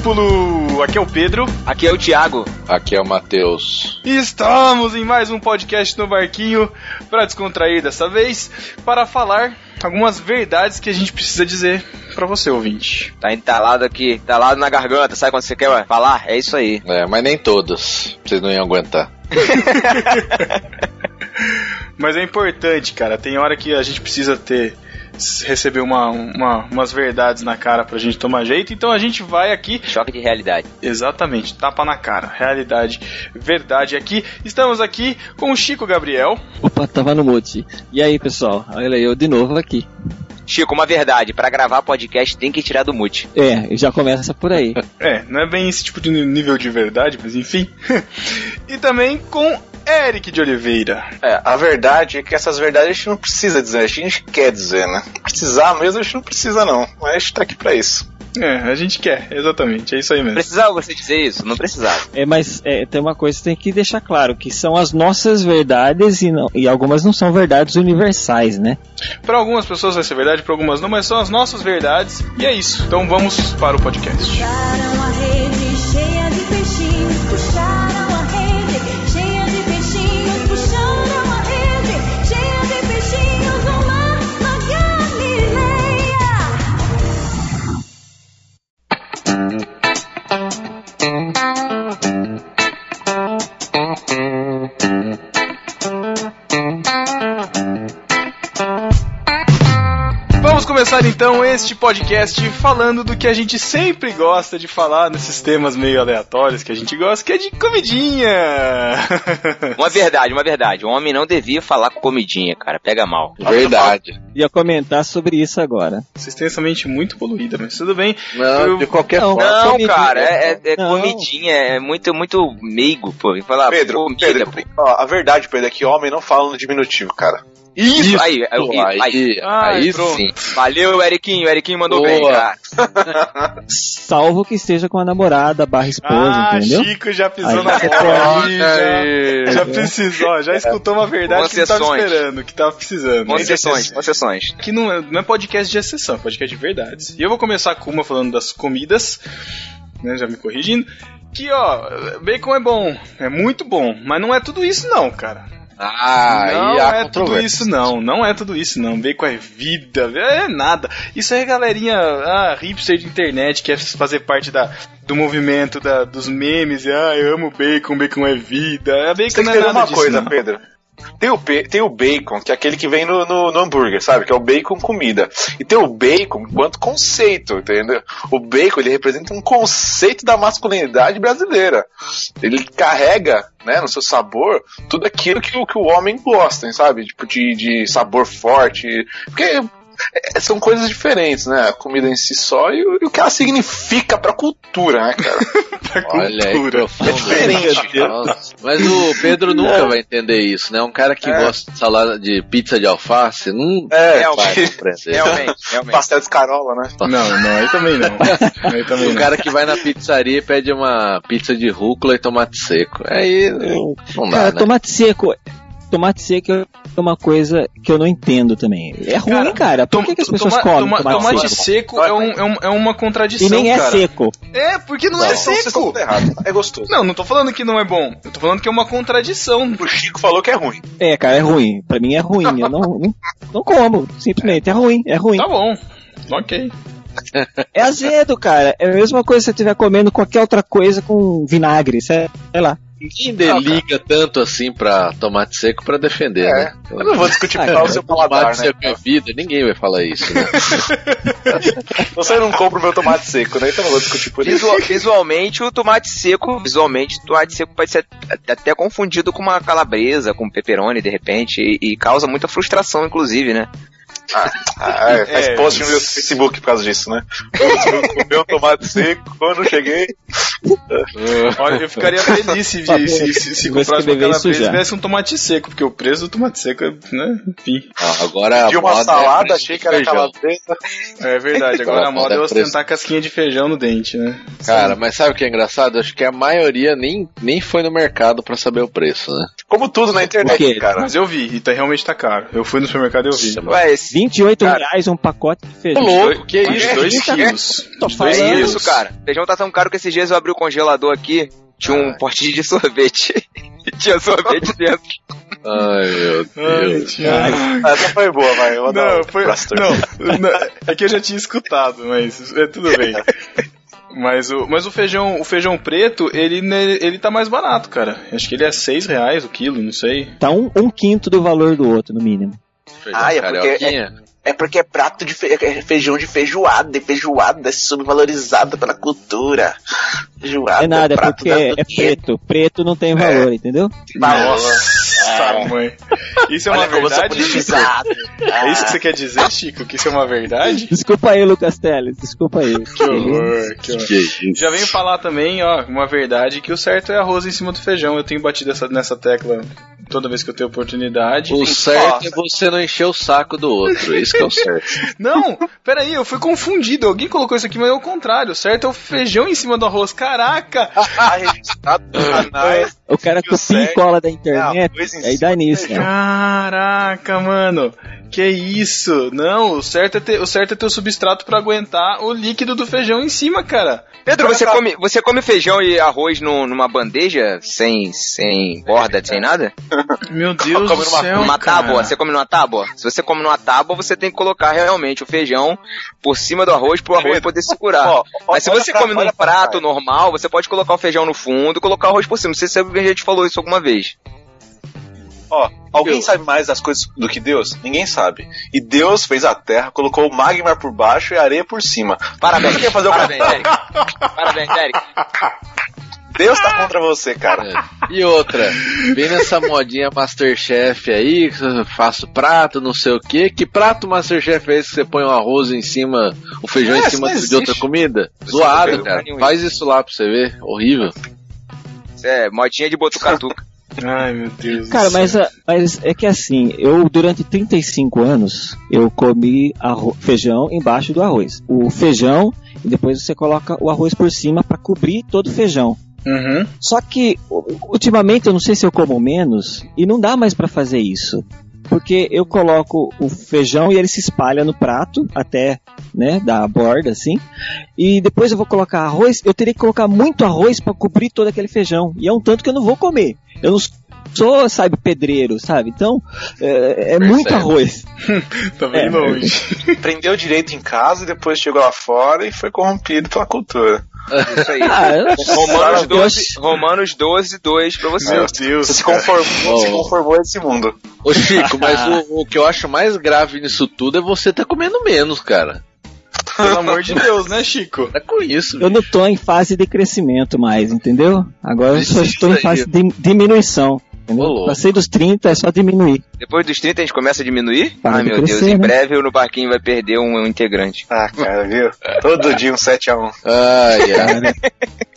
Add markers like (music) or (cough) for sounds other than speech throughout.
Discípulo! Aqui é o Pedro. Aqui é o Thiago. Aqui é o Matheus. E estamos em mais um podcast no Barquinho para descontrair dessa vez, para falar algumas verdades que a gente precisa dizer para você, ouvinte. Tá entalado aqui, entalado na garganta, sabe quando você quer falar? É isso aí. É, mas nem todas. Vocês não iam aguentar. (laughs) (laughs) Mas é importante, cara. Tem hora que a gente precisa ter receber uma, uma, umas verdades na cara pra gente tomar jeito, então a gente vai aqui. Choque de realidade. Exatamente, tapa na cara. Realidade, verdade aqui. Estamos aqui com o Chico Gabriel. Opa, tava no mute. E aí, pessoal? Olha eu de novo aqui. Chico, uma verdade, para gravar podcast tem que tirar do mute. É, já começa por aí. (laughs) é, não é bem esse tipo de nível de verdade, mas enfim. (laughs) e também com Eric de Oliveira. É, a verdade é que essas verdades a gente não precisa dizer, a gente quer dizer, né? Precisar mesmo a gente não precisa não, mas a gente tá aqui pra isso. É, a gente quer, exatamente, é isso aí mesmo. Precisava você dizer isso? Não precisava. É, mas é, tem uma coisa que tem que deixar claro, que são as nossas verdades e, não, e algumas não são verdades universais, né? Para algumas pessoas vai ser verdade, para algumas não, mas são as nossas verdades e é isso. Então vamos para o podcast. Começar então este podcast falando do que a gente sempre gosta de falar nesses temas meio aleatórios que a gente gosta, que é de comidinha. (laughs) Uma verdade, uma verdade. O homem não devia falar com comidinha, cara. Pega mal. Verdade. Ia comentar sobre isso agora. Vocês têm essa mente muito poluída, mas tudo bem. Não, Eu... de qualquer não, forma. Não, cara, é, é, é comidinha, é muito, muito meigo, pô. Falar, Pedro, comida, Pedro, ó, a verdade, Pedro, é que homem não fala no diminutivo, cara. Isso, Isso aí, aí, aí, aí, aí sim. Valeu, Eriquinho, Eriquinho mandou Boa. bem, cara. (laughs) Salvo que esteja com a namorada barra esposa, ah, entendeu? Chico já pisou aí, na bola, já, já precisou, já escutou uma verdade que tava esperando, que tava precisando. Concessões, concessões. Que não, é, não é podcast de exceção, é podcast de verdades. E eu vou começar com uma falando das comidas, né, já me corrigindo, que ó, bacon é bom, é muito bom, mas não é tudo isso não, cara. Ah, não é tudo isso não, não é tudo isso não. Bacon é vida, é nada. Isso é galerinha ah, hipster de internet que quer fazer parte da, do movimento da, dos memes. Ah, eu amo bacon, bacon é vida. Bacon Você não é nada uma disso, coisa, não. Pedro. Tem o, tem o bacon, que é aquele que vem no, no, no, hambúrguer, sabe? Que é o bacon comida. E tem o bacon enquanto conceito, entendeu? O bacon, ele representa um conceito da masculinidade brasileira. Ele carrega, né, no seu sabor, tudo aquilo que, que o homem gosta, sabe? Tipo, de, de sabor forte. Porque são coisas diferentes, né? A comida em si só e, e o que ela significa pra cultura, né, cara? (laughs) pra Olha cultura. Aí, é diferente. Mas o Pedro nunca vai entender isso, né? Um cara que é. gosta de salada de pizza de alface, não é, realmente, Realmente, realmente. Pastel de escarola, né? Não, não, aí também não. Aí também o não. cara que vai na pizzaria e pede uma pizza de rúcula e tomate seco. Aí não dá, cara, né? tomate seco tomate seco é uma coisa que eu não entendo também. É ruim, cara. cara. Por que, que as pessoas toma, comem toma, tomate, tomate seco? seco é, um, é, um, é, uma contradição, E nem é cara. seco. É, porque não, não é seco. É gostoso. Não, não tô falando que não é bom. Eu tô falando que é uma contradição. O Chico falou que é ruim. É, cara, é ruim. Pra mim é ruim. eu não, não, não como. Simplesmente é ruim. É ruim. Tá bom. Ok. É azedo, cara. É a mesma coisa se você estiver comendo qualquer outra coisa com vinagre, sei lá. Ninguém liga tanto assim pra tomate seco pra defender, é. né? Eu não vou discutir ah, o seu paladar, tomate né? seco é vida, ninguém vai falar isso, né? (laughs) Você não compra o meu tomate seco, né? Então eu não vou discutir por Visual, isso. Visualmente, o tomate seco, visualmente, o tomate seco pode ser até confundido com uma calabresa, com pepperoni, de repente, e, e causa muita frustração, inclusive, né? Ah, ah é, faz é, post no meu Facebook por causa disso, né? Comer um tomate seco quando cheguei. Olha, eu ficaria feliz se, se, se, se, se comprasse uma calabresa e tivesse um tomate seco, porque o preço do tomate seco é, né, enfim. Ah, agora De uma é salada, é achei que era calabresa. É verdade, agora a moda é ostentar casquinha de feijão no dente, né? Cara, mas sabe o que é engraçado? Acho que a maioria nem, nem foi no mercado pra saber o preço, né? Como tudo na internet, cara. Mas eu vi, e tá, realmente tá caro. Eu fui no supermercado e eu vi. Ué, 28 Cara. reais um pacote de Ô, feijão. louco, que De isso? dois Eita, quilos. tô falando. É quilos. isso, cara. Feijão tá tão caro que esses dias eu abri o congelador aqui, tinha um potinho de sorvete. (laughs) tinha sorvete dentro. Ai, meu Ai, Deus. Thiago. Essa foi boa, vai. Eu vou dar Não, foi. Não, não, é que eu já tinha escutado, mas é tudo bem. Mas o, mas o feijão, o feijão preto, ele, ele tá mais barato, cara. Acho que ele é 6 reais o quilo, não sei. Tá um, um quinto do valor do outro, no mínimo. Feijão Ah, é porque- carioquinha. É porque é prato de fe- é feijão de feijoada, e feijoada é subvalorizada pela cultura. Feijoada É nada, é prato porque é preto. Preto não tem valor, entendeu? Nossa, mãe. Isso é uma Olha sou verdade, Chico? É isso que você quer dizer, Chico? Que isso é uma verdade? Desculpa aí, Lucas Teles. Desculpa aí. (laughs) Que horror, que horror. Que isso? Já venho falar também, ó, uma verdade, que o certo é arroz em cima do feijão. Eu tenho batido essa, nessa tecla toda vez que eu tenho oportunidade. O certo é você não encher o saco do outro. Isso que é o certo. (laughs) Não, peraí, eu fui confundido. Alguém colocou isso aqui, mas é o contrário. O certo é o feijão em cima do arroz. Caraca! (laughs) Canais. O cara copia e cola da é internet, arroz em aí cima dá nisso, né? Caraca, mano. Que isso? Não, o certo é ter o, certo é ter o substrato pra aguentar o líquido do feijão em cima, cara. Pedro, Olha você come, você come feijão e arroz no- numa bandeja sem, sem borda, sem nada? Meu Deus Come do numa- céu, numa cara. tábua? Você come numa tábua? Se você come numa tábua, você tem que colocar realmente o feijão por cima do arroz pro arroz poder segurar. ó, ó, Mas se você pra- come num pra prato trás. normal, você pode colocar o feijão no fundo e colocar o arroz por cima. Não sei se a gente falou isso alguma vez. Ó, alguém Deus. sabe mais das coisas do que Deus? Ninguém sabe. E Deus fez a terra, colocou o magma por baixo e a areia por cima. Parabéns, Você quer fazer o parabéns, Eric. Parabéns, Eric. Deus tá contra você, cara. É. E outra, vem nessa modinha Masterchef aí, que eu faço prato, não sei o que. Que prato Masterchef é esse que você põe o arroz em cima, o feijão É, em cima de outra comida? Isso Zoado, cara. Faz isso lá pra você ver. Horrível. É modinha de botucatuca. Ai, meu Deus. Cara, mas, a- mas é que assim, eu durante 35 anos, eu comi arro- feijão embaixo do arroz. O feijão, e depois você coloca o arroz por cima para cobrir todo o feijão. Uhum. Só que, ultimamente, eu não sei se eu como menos, e não dá mais para fazer isso. Porque eu coloco o feijão e ele se espalha no prato, até, né, da borda, assim. E depois eu vou colocar arroz, eu teria que colocar muito arroz para cobrir todo aquele feijão. E é um tanto que eu não vou comer. Eu não sou, sabe, pedreiro, sabe? Então, é, é muito arroz. (laughs) Tá bem É, longe. Aprendeu direito em casa e depois chegou lá fora e foi corrompido pela cultura. Isso aí. (laughs) Ah, eu- Romanos eu 12, acho- Romanos 12, 2 pra você. Meu Deus. Você se conformou, se conformou a esse mundo. Ô Chico, (laughs) mas o, o que eu acho mais grave nisso tudo é você tá comendo menos, cara. Pelo amor de Deus, né, Chico? É com isso. Eu não tô em fase de crescimento mais, entendeu? Agora eu só estou em fase de diminuição. Entendeu? Passei dos 30, é só diminuir. Depois dos 30 a gente começa a diminuir? Para Ai de meu Deus, crescer, em né? breve o no barquinho vai perder um, um integrante. Ah, cara, viu? Todo dia um 7x1. Ai, (laughs) ai.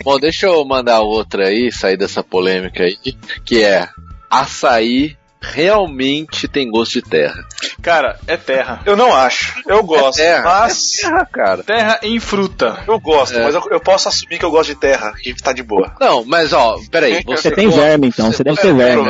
Bom, deixa eu mandar outra aí, sair dessa polêmica aí, que é açaí realmente tem gosto de terra. Cara, é terra. Eu não acho. Eu gosto. terra. Mas. Terra, cara. Terra em fruta. Eu gosto, É. mas eu, eu posso assumir que eu gosto de terra e tá de boa. Não, mas ó, peraí. Você, Você tem gosta- verme, então. Você deve ter verme.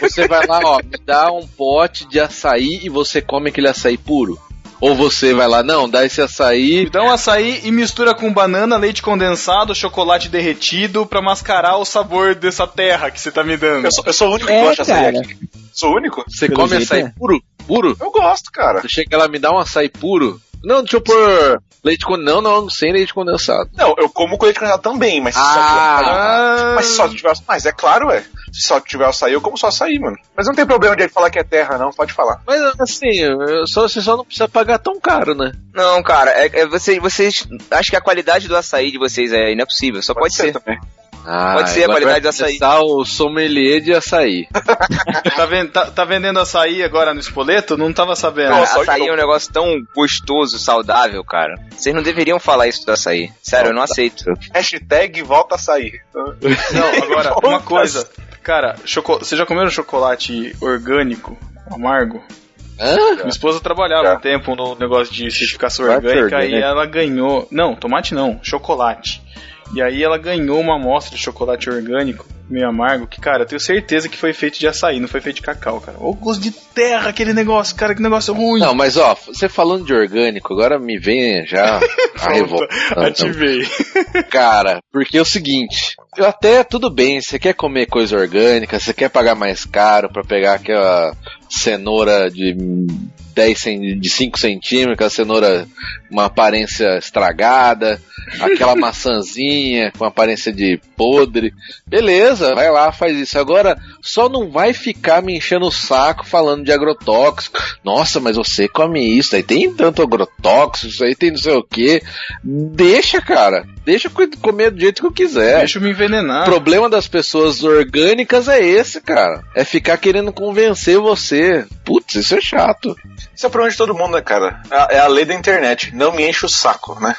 Você vai lá, ó, me dá um pote de açaí e você come aquele açaí puro? Ou você vai lá, não, dá esse açaí. Me dá um açaí e mistura com banana, leite condensado, chocolate derretido pra mascarar o sabor dessa terra que você tá me dando. Eu sou, eu sou o único que É, gosta de açaí aqui. Sou o único? Você Pelo come jeito açaí é. puro? Puro? Eu gosto, cara. Você chega lá, me dá um açaí puro? Não, deixa eu pôr leite condensado. Não, não, sem leite condensado. Não, eu como com leite condensado também, mas se só tiver Ah, Mas se só tiver Mas é claro, é. Se só tiver açaí, eu como só açaí, mano. Mas não tem problema de ele falar que é terra, não. Pode falar. Mas assim, só, você só não precisa pagar tão caro, né? Não, cara, é, é você, vocês. Acho que a qualidade do açaí de vocês é não é possível, só pode, ser. também. Ah, Pode ser a qualidade do açaí. o sommelier de açaí. (laughs) tá, ven- tá- tá vendendo açaí agora no espoleto? Não tava sabendo. Cara, Nossa, açaí eu- é um negócio tão gostoso, saudável, cara. Vocês não deveriam falar isso do açaí. Sério, eu não aceito. Hashtag volta a sair. Não, agora, (laughs) uma coisa. Cara, choco- vocês já comeram chocolate orgânico, amargo? Hã? Minha esposa trabalhava Já. um tempo no negócio de certificação orgânica e ela ganhou. Não, tomate não, chocolate. E aí ela ganhou uma amostra de chocolate orgânico. Meio amargo, que, cara, eu tenho certeza que foi feito de açaí, não foi feito de cacau, cara. Ô gosto de terra aquele negócio, cara, que negócio ruim. Não, mas ó, você falando de orgânico, agora me vem já (laughs) a revolta. (laughs) Ativei. (laughs) Cara, porque é o seguinte, eu até tudo bem, você quer comer coisa orgânica, você quer pagar mais caro pra pegar aquela cenoura de 10 cen- de 5 centímetros, aquela cenoura uma aparência estragada, aquela maçãzinha com aparência de podre. Beleza, vai lá, faz isso. Agora, só não vai ficar me enchendo o saco falando de agrotóxico. Nossa, mas você come isso, aí tem tanto agrotóxico, isso aí tem não sei o que. Deixa, cara. Deixa eu co- comer do jeito que eu quiser. Deixa eu me envenenar. O problema das pessoas orgânicas é esse, cara. É ficar querendo convencer você. Putz, isso é chato. Isso é o problema de todo mundo, né, cara? É a- É a lei da internet. Não me enche o saco, né?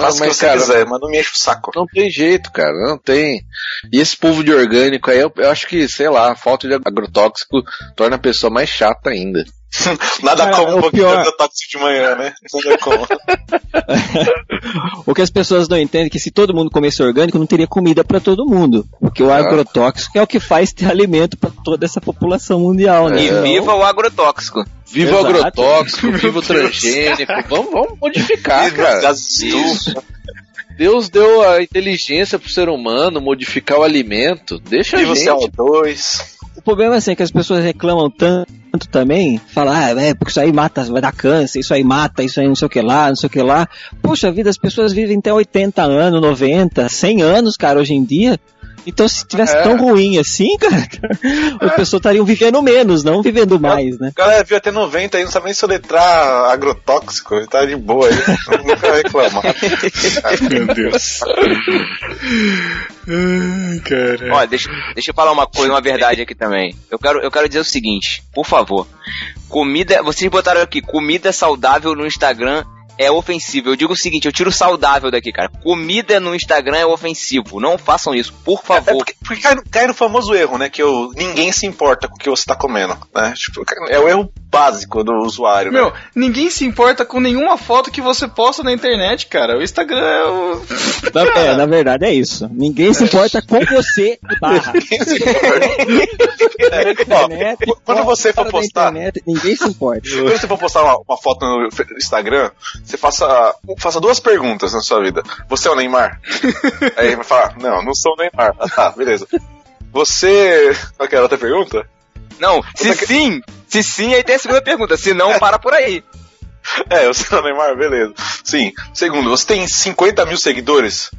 Faça o que mas, você cara, quiser, mas não me enche o saco. não tem jeito, cara. Não tem. E esse povo de orgânico aí, eu, eu acho que, sei lá, a falta de agrotóxico torna a pessoa mais chata ainda. Nada Cara, como um o pouquinho pior- de agrotóxico de manhã, né? Nada como. (laughs) O que as pessoas não entendem é que se todo mundo comesse orgânico, não teria comida para todo mundo. Porque o Ah. agrotóxico é o que faz ter alimento para toda essa população mundial, né? E Então, viva o agrotóxico. Viva o Exato. agrotóxico, viva o transgênico. Vamos, vamos modificar, cara. Gás de estufa. Deus deu a inteligência pro ser humano modificar o alimento. Deixa a Viva o gente. CO2. O problema é assim, que as pessoas reclamam tanto também, falam, ah, é, porque isso aí mata, vai dar câncer, isso aí mata, isso aí não sei o que lá, não sei o que lá. Poxa vida, as pessoas vivem até 80 anos, 90, 100 anos, cara, hoje em dia. Então, se tivesse É. tão ruim assim, (laughs) cara, as pessoas estariam vivendo menos, não vivendo mais, né? O cara viu até 90 aí, não sabe nem soletrar agrotóxico. Ele tá de boa aí. Nunca vai reclamar. (laughs) Meu Deus. Ai, cara. Ó, deixa, deixa eu falar uma coisa, uma verdade aqui também. Eu quero, eu quero dizer o seguinte, por favor. Comida, vocês botaram aqui, comida saudável no Instagram é ofensivo. Eu digo o seguinte, eu tiro saudável daqui, cara. Comida no Instagram é ofensivo. Não façam isso, por É favor. porque, porque cai, no- cai no famoso erro, né? Que o, ninguém se importa com o que você tá comendo. Né? Tipo, é o erro básico do usuário. né? Meu, ninguém se importa com nenhuma foto que você posta na internet, cara. O Instagram é o. Na, é, na verdade é isso. Ninguém se importa com você, barra. (laughs) (laughs) É, ó, Internet, quando você for postar, internet, ninguém se importa. quando você for postar uma, uma foto no Instagram, você faça, faça duas perguntas na sua vida. Você é o Neymar? (laughs) Aí ele vai falar, não, não sou o Neymar. Ah, tá, beleza. Você. Qual que era a outra pergunta? Não, se sim, se sim, aí tem a segunda pergunta. Se não, para por aí. (laughs) É, você é o Neymar, beleza. Sim. Segundo, você tem 50 mil seguidores?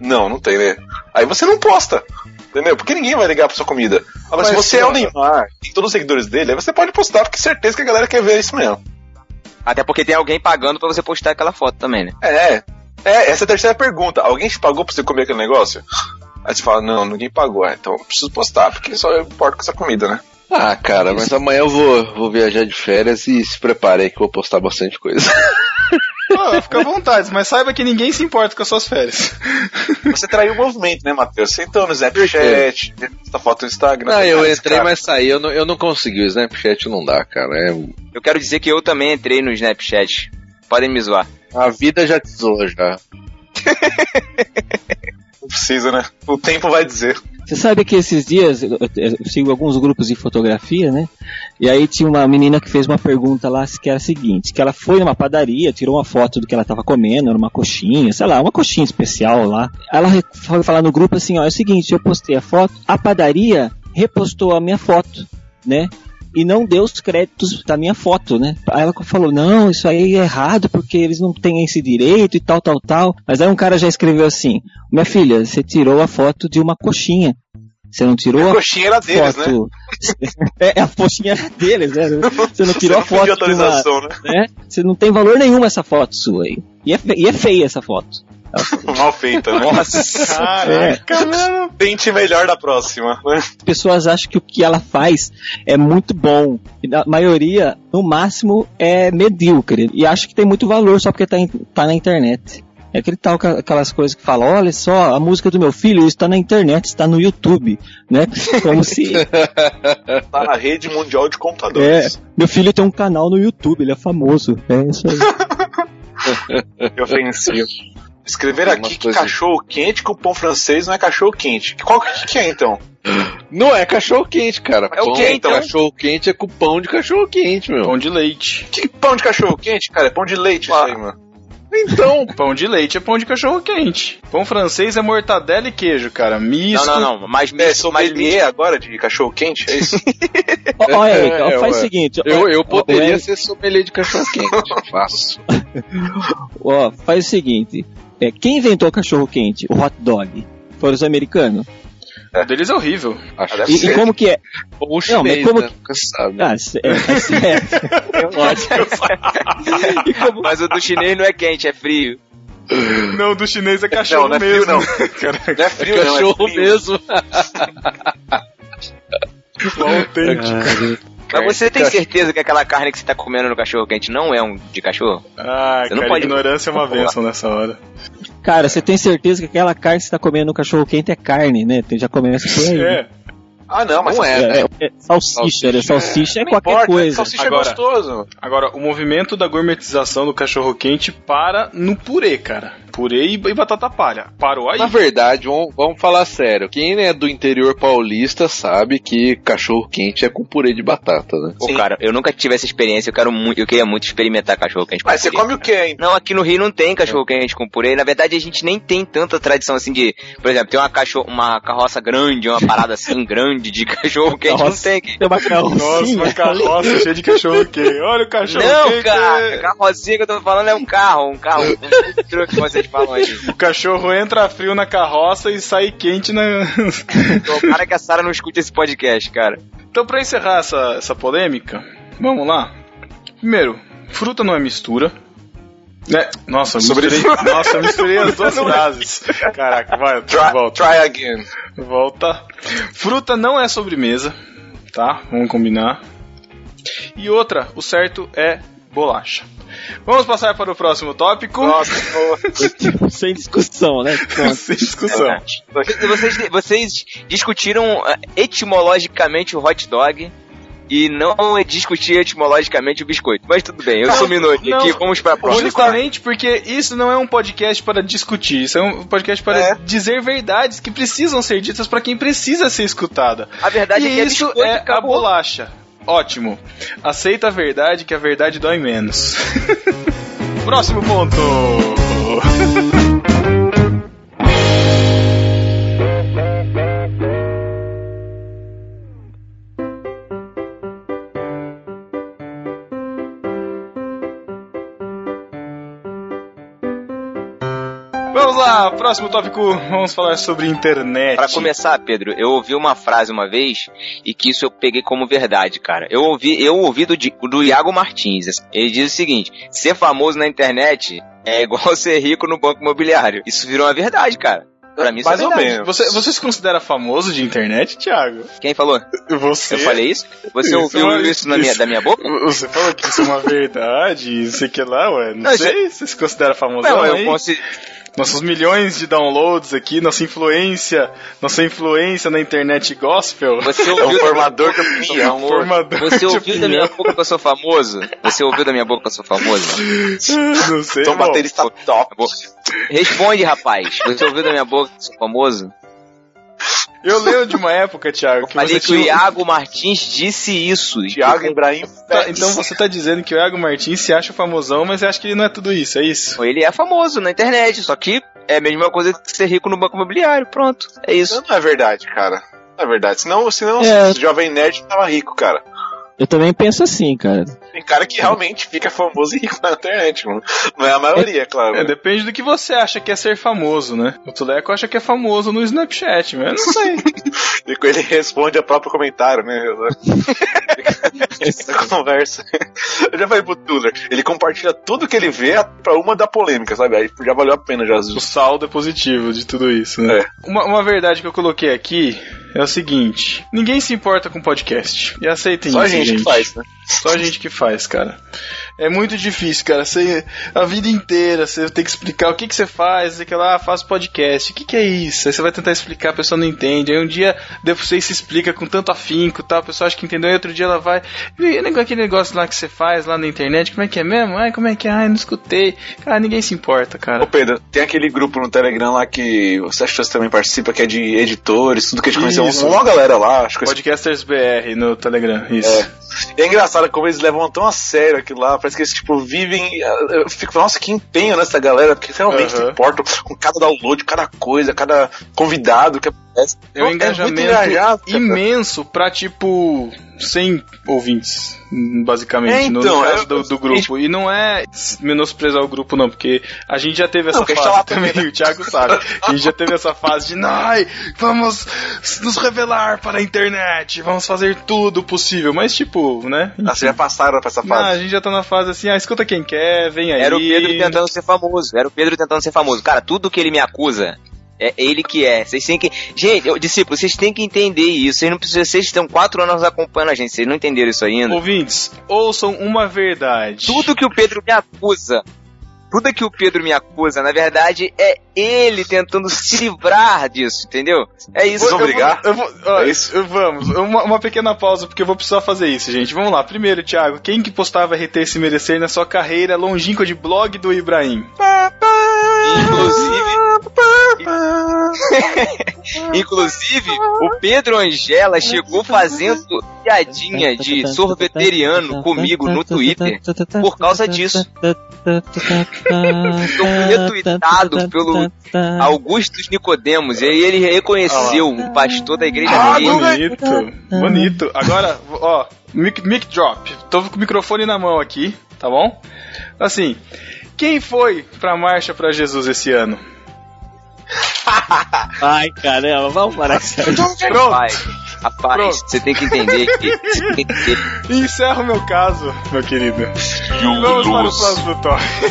Não, não tem, né? Aí você não posta. Entendeu? Porque ninguém vai ligar pra sua comida. Agora, se Mas, você é o Neymar, tem todos os seguidores dele, aí você pode postar, porque certeza que a galera quer ver isso mesmo. Até porque tem alguém pagando pra você postar aquela foto também, né? É. É, essa é a terceira pergunta. Alguém te pagou pra você comer aquele negócio? Aí você fala, não, ninguém pagou. Ah, então eu preciso postar, porque só eu importo com essa comida, né? Ah, cara, mas amanhã eu vou, vou viajar de férias e se prepare aí que eu vou postar bastante coisa. (laughs) Fica à vontade, mas saiba que ninguém se importa com as suas férias. (laughs) Você traiu o movimento, né, Matheus? Você entrou no Snapchat, essa foto no Instagram. Ah, eu Cara, entrei, cara, mas saí. Eu não, eu não consegui. O Snapchat não dá, cara. É- Eu quero dizer que eu também entrei no Snapchat. Podem me zoar. a vida já te zoou já. (laughs) Não precisa, né? O tempo vai dizer. Você sabe que esses dias eu, sigo alguns grupos de fotografia, né? E aí tinha uma menina que fez uma pergunta lá que era a seguinte, que ela foi numa padaria, tirou uma foto do que ela estava comendo, era uma coxinha, sei lá, uma coxinha especial lá. Ela foi falar no grupo assim, ó, é o seguinte, eu postei a foto, a padaria repostou a minha foto, né? E não deu os créditos da minha foto, né? Aí ela falou, não, isso aí é errado porque eles não têm esse direito e tal, tal, tal. Mas aí um cara já escreveu assim, minha filha, você tirou a foto de uma coxinha. Você não tirou A a coxinha era deles, né? foto. (laughs) é, a coxinha era deles, né? Você não tirou a Você não pediu foto de uma, né? né? Você não tem valor nenhum essa foto sua aí. E é, e é feia essa foto. (laughs) Mal feita, né? Caraca, mano. (laughs) Tente melhor da próxima? As pessoas acham que o que ela faz é muito bom. E a maioria, no máximo, é medíocre. E acha que tem muito valor só porque tá, em- tá na internet. É aquele tal, aquelas coisas que falam, olha só, a música do meu filho está na internet, está no YouTube, né? Como se, (laughs) Tá na rede mundial de é, computadores. meu filho tem um canal no YouTube, ele é famoso. É isso aí. Que ofensivo. Umas aqui que coisas- cachorro quente com pão francês não é cachorro quente. Qual que, que é então? Não é cachorro quente, cara. É o Pão- quê, então? Cachorro quente é com pão de cachorro quente, meu. Pão de leite. Que pão de cachorro quente, cara? É pão de leite isso aí, mano. Então, (laughs) Pão de leite é pão de cachorro quente. Pão francês é mortadela e queijo, cara. Não, Misto. não, não. Mais É, misto, mais sommelier agora de cachorro quente, é isso? (laughs) Eric, É, é, faz o seguinte. ó, eu, eu poderia ser sommelier de cachorro quente. (laughs) Fácil. Ó, faz o seguinte. É, quem inventou cachorro quente? O hot dog? Foram os americanos. O deles é horrível. Acho deve E, ser. e como que é? Ou o Não, mas chinês, como né? que- sabe. Ah, é, é (laughs) certo. Ótimo. E como- Mas o do chinês não é quente, é frio. Não, do chinês é cachorro Não, não é mesmo. frio, não. Caraca, Não é frio, É não, é cachorro frio. mesmo. autêntico. (laughs) (laughs) Mas você tem certeza que aquela carne que você tá comendo no cachorro quente não é um de cachorro? Ah, Você não cara, pode- ignorância é uma (laughs) benção nessa hora. Cara, você tem certeza que aquela carne que você tá comendo no cachorro quente é carne, né? Tem- Já começa por aí. né? É. Ah, não, mas Não é, É, né? é, é salsicha, né? Salsicha é não qualquer importa, coisa. Salsicha Agora- é gostoso. Agora, o movimento da gourmetização do cachorro quente para no purê, cara. Purê e, e batata palha. Parou aí. Na verdade, vamos, vamos falar sério. Quem é do interior paulista sabe que cachorro quente é com purê de batata, né? Pô, Sim. cara, eu nunca tive essa experiência, eu quero muito, eu queria muito experimentar cachorro quente com Mas você purê. come o quê, hein? Não, aqui no Rio não tem cachorro quente com purê. Na verdade, a gente nem tem tanta tradição assim de, por exemplo, tem uma cachorro, uma carroça grande, uma parada assim (laughs) grande de cachorro quente, não tem aqui. Tem uma carrocinha. Nossa, uma carroça cheia de cachorro quente. Olha o cachorro Não, quente. cara, a carrocinha que eu tô falando é um carro, um carro, um truque que vocês falam aí. O cachorro entra frio na carroça e sai quente na. (laughs) Tomara que a Sara não escute esse podcast, cara. então, pra encerrar essa, essa polêmica, vamos lá. Primeiro, fruta não é mistura. Né? Nossa, eu Sobre- misturei, (laughs) nossa, eu misturei as duas frases. Caraca, vai, Try, volta. try again. Volta. Fruta não é sobremesa, tá? Vamos combinar. E outra, o certo é bolacha. Vamos passar para o próximo tópico. Nossa, boa. Sem discussão, né? (laughs) Sem discussão. Vocês, vocês discutiram eh, etimologicamente o hot dog e não discutiram etimologicamente o biscoito. Mas tudo bem, eu sou minoria aqui, vamos pra próxima. Justamente porque isso não é um podcast para discutir, isso é um podcast para É. dizer verdades que precisam ser ditas para quem precisa ser escutada. A verdade é que e é isso é e a bolacha. Ótimo. Aceita a verdade que a verdade dói menos. (laughs) Próximo ponto. (laughs) lá, próximo tópico, vamos falar sobre internet. Pra começar, Pedro, eu ouvi uma frase uma vez e que isso eu peguei como verdade, cara. Eu ouvi, eu ouvi do, do Iago Martins. Ele diz o seguinte: ser famoso na internet é igual (laughs) ser rico no banco imobiliário. Isso virou uma verdade, cara. Pra mim, isso Mais é ou menos. Você, você se considera famoso de internet, Thiago? Quem falou? (laughs) Você. Eu falei isso? Você Isso, ouviu mas- isso, na minha, isso. da minha boca? Você falou que isso é uma verdade, não sei o que lá, ué. Não, Não, sei, você se considera famoso Não, eu consigo. Nossos milhões de downloads aqui, nossa influência, nossa influência na internet gospel. Você (laughs) É ouviu um formador de opinião. formador Você ouviu da minha boca que eu sou famoso? Você ouviu da minha boca que eu sou famoso? (laughs) Não sei, Sou baterista top. Responde, rapaz. Você ouviu da minha boca que eu sou famoso? Eu lembro de uma época, Thiago, que Falei você que o. Iago Martins disse isso. Thiago Ibrahim Tá, então você tá dizendo que o Iago Martins se acha famosão, mas você acha que ele não é tudo isso, é isso? Ele é famoso na internet, só que é a mesma coisa que ser rico no banco imobiliário. Pronto, é isso. Isso não é verdade, cara. Não é verdade. Senão, senão É. o Jovem Nerd tava rico, cara. Eu também penso assim, cara. Tem cara que realmente fica famoso e rico na internet, mano. Não é a maioria, claro. É, depende do que você acha que é ser famoso, né? O Tuleco acha que é famoso no Snapchat, mas eu não sei. (laughs) E ele responde a próprio comentário, né? Essa (laughs) conversa. Eu já falei pro Tuller, ele compartilha tudo que ele vê pra uma da polêmica, sabe? Aí já valeu a pena já. o saldo é positivo de tudo isso, né? É. Uma, uma verdade que eu coloquei aqui é o seguinte: ninguém se importa com podcast. E aceitem Só a isso, gente que faz, né? Só a gente que faz, cara. É muito difícil, cara. Você, a vida inteira você tem que explicar o que, que você faz, você que lá, ah, faz podcast. O que, que é isso? Aí você vai tentar explicar, a pessoa não entende. Aí um dia depois você se explica com tanto afinco tal, a pessoa acha que entendeu, e outro dia ela vai. E aquele negócio lá que você faz lá na internet, como é que é mesmo? Ai, como é que é? Ai, não escutei. Cara, ninguém se importa, cara. Ô Pedro, tem aquele grupo no Telegram lá que você acha que também participa, que é de editores, tudo que a gente conheceu. Uma galera lá, acho que Podcasters BR no Telegram, isso. É. E é engraçado como eles levam tão a sério aquilo lá, parece que eles, tipo, vivem. Eu fico, nossa, que empenho nessa galera, porque realmente Aham. se importam com cada download, cada coisa, cada convidado que aparece. É um muito engajamento cara. imenso pra, tipo, 100 ouvintes, basicamente, É, no- então, no caso é- do, do grupo. E não é menosprezar o grupo, não, porque a gente já teve essa Não, gente fase (laughs) também, também, o Thiago sabe. A gente já teve essa fase de, ai, vamos nos revelar para a internet, vamos fazer tudo possível. Mas, tipo, né? Ah, vocês já passaram pra essa Não, a fase. gente já tá na fase assim, ah, escuta quem quer, vem aí. Era o Pedro tentando ser famoso. Era o Pedro tentando ser famoso. Cara, tudo que ele me acusa é ele que é. Vocês têm que. Gente, eu, discípulos, vocês têm que entender isso. Vocês não precisam. Vocês estão quatro anos acompanhando a gente. Vocês não entenderam isso ainda. Ouvintes, ouçam uma verdade. Tudo que o Pedro me acusa. Tudo que o Pedro me acusa, na verdade, é ele tentando se livrar disso, entendeu? É isso. Vou- brigar? Eu vou, ó, É isso? vamos, uma, uma pequena pausa, porque eu vou precisar fazer isso, gente. Vamos lá. Primeiro, Thiago, quem que postava RT se merecer na sua carreira longínqua de blog do Ibrahim? Inclusive. (laughs) Inclusive, o Pedro Angela chegou fazendo piadinha de sorveteriano comigo no Twitter por causa disso. Foi retweetado pelo Augustus Nicodemos, e aí ele reconheceu um pastor da igreja Ah, dele. bonito, bonito. Agora, ó, mic, mic drop. Tô com o microfone na mão aqui, tá bom? Assim, quem foi pra Marcha pra Jesus esse ano? (laughs) Ai, caramba, vamos parar isso aí. Pronto. Rapaz, rapaz, Pronto. você tem que entender que você (laughs) tem que entender Encerra o meu caso, meu querido. Vamos para o próximo tópico.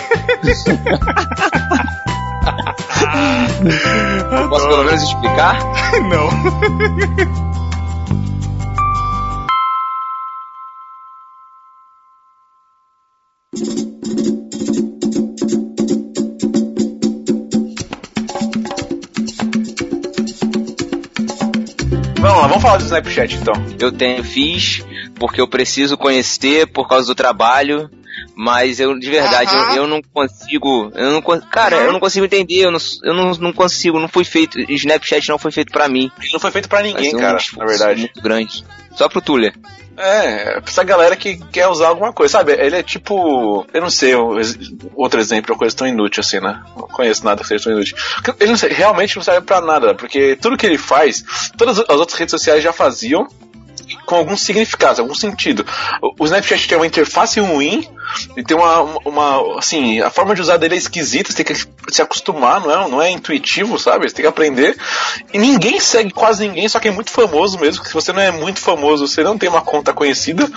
(laughs) Posso pelo menos explicar? Não. Vamos lá, vamos falar do Snapchat então. Eu tenho, fiz, porque eu preciso conhecer por causa do trabalho, mas eu, de verdade, eu, eu não consigo, eu não, cara, eu não consigo entender, eu não, eu não, não consigo, não foi feito, Snapchat não foi feito pra mim. Não foi feito pra Vai ninguém, um cara, na verdade. Muito grande. Só pro Tuller. É, pra essa galera que quer usar alguma coisa, sabe? Ele é tipo. Eu não sei, um outro exemplo, uma coisa tão inútil assim, né? Não conheço nada que seja tão inútil. Ele não sei- realmente não serve pra nada, porque tudo que ele faz, todas as outras redes sociais já faziam com algum significado, algum sentido. O, o Snapchat tem uma interface ruim e tem uma, uma. Assim, a forma de usar dele é esquisita, você tem que se acostumar, não é, não é intuitivo, sabe? Você tem que aprender. E ninguém segue quase ninguém, só que é muito famoso mesmo. Se você não é muito famoso, você não tem uma conta conhecida,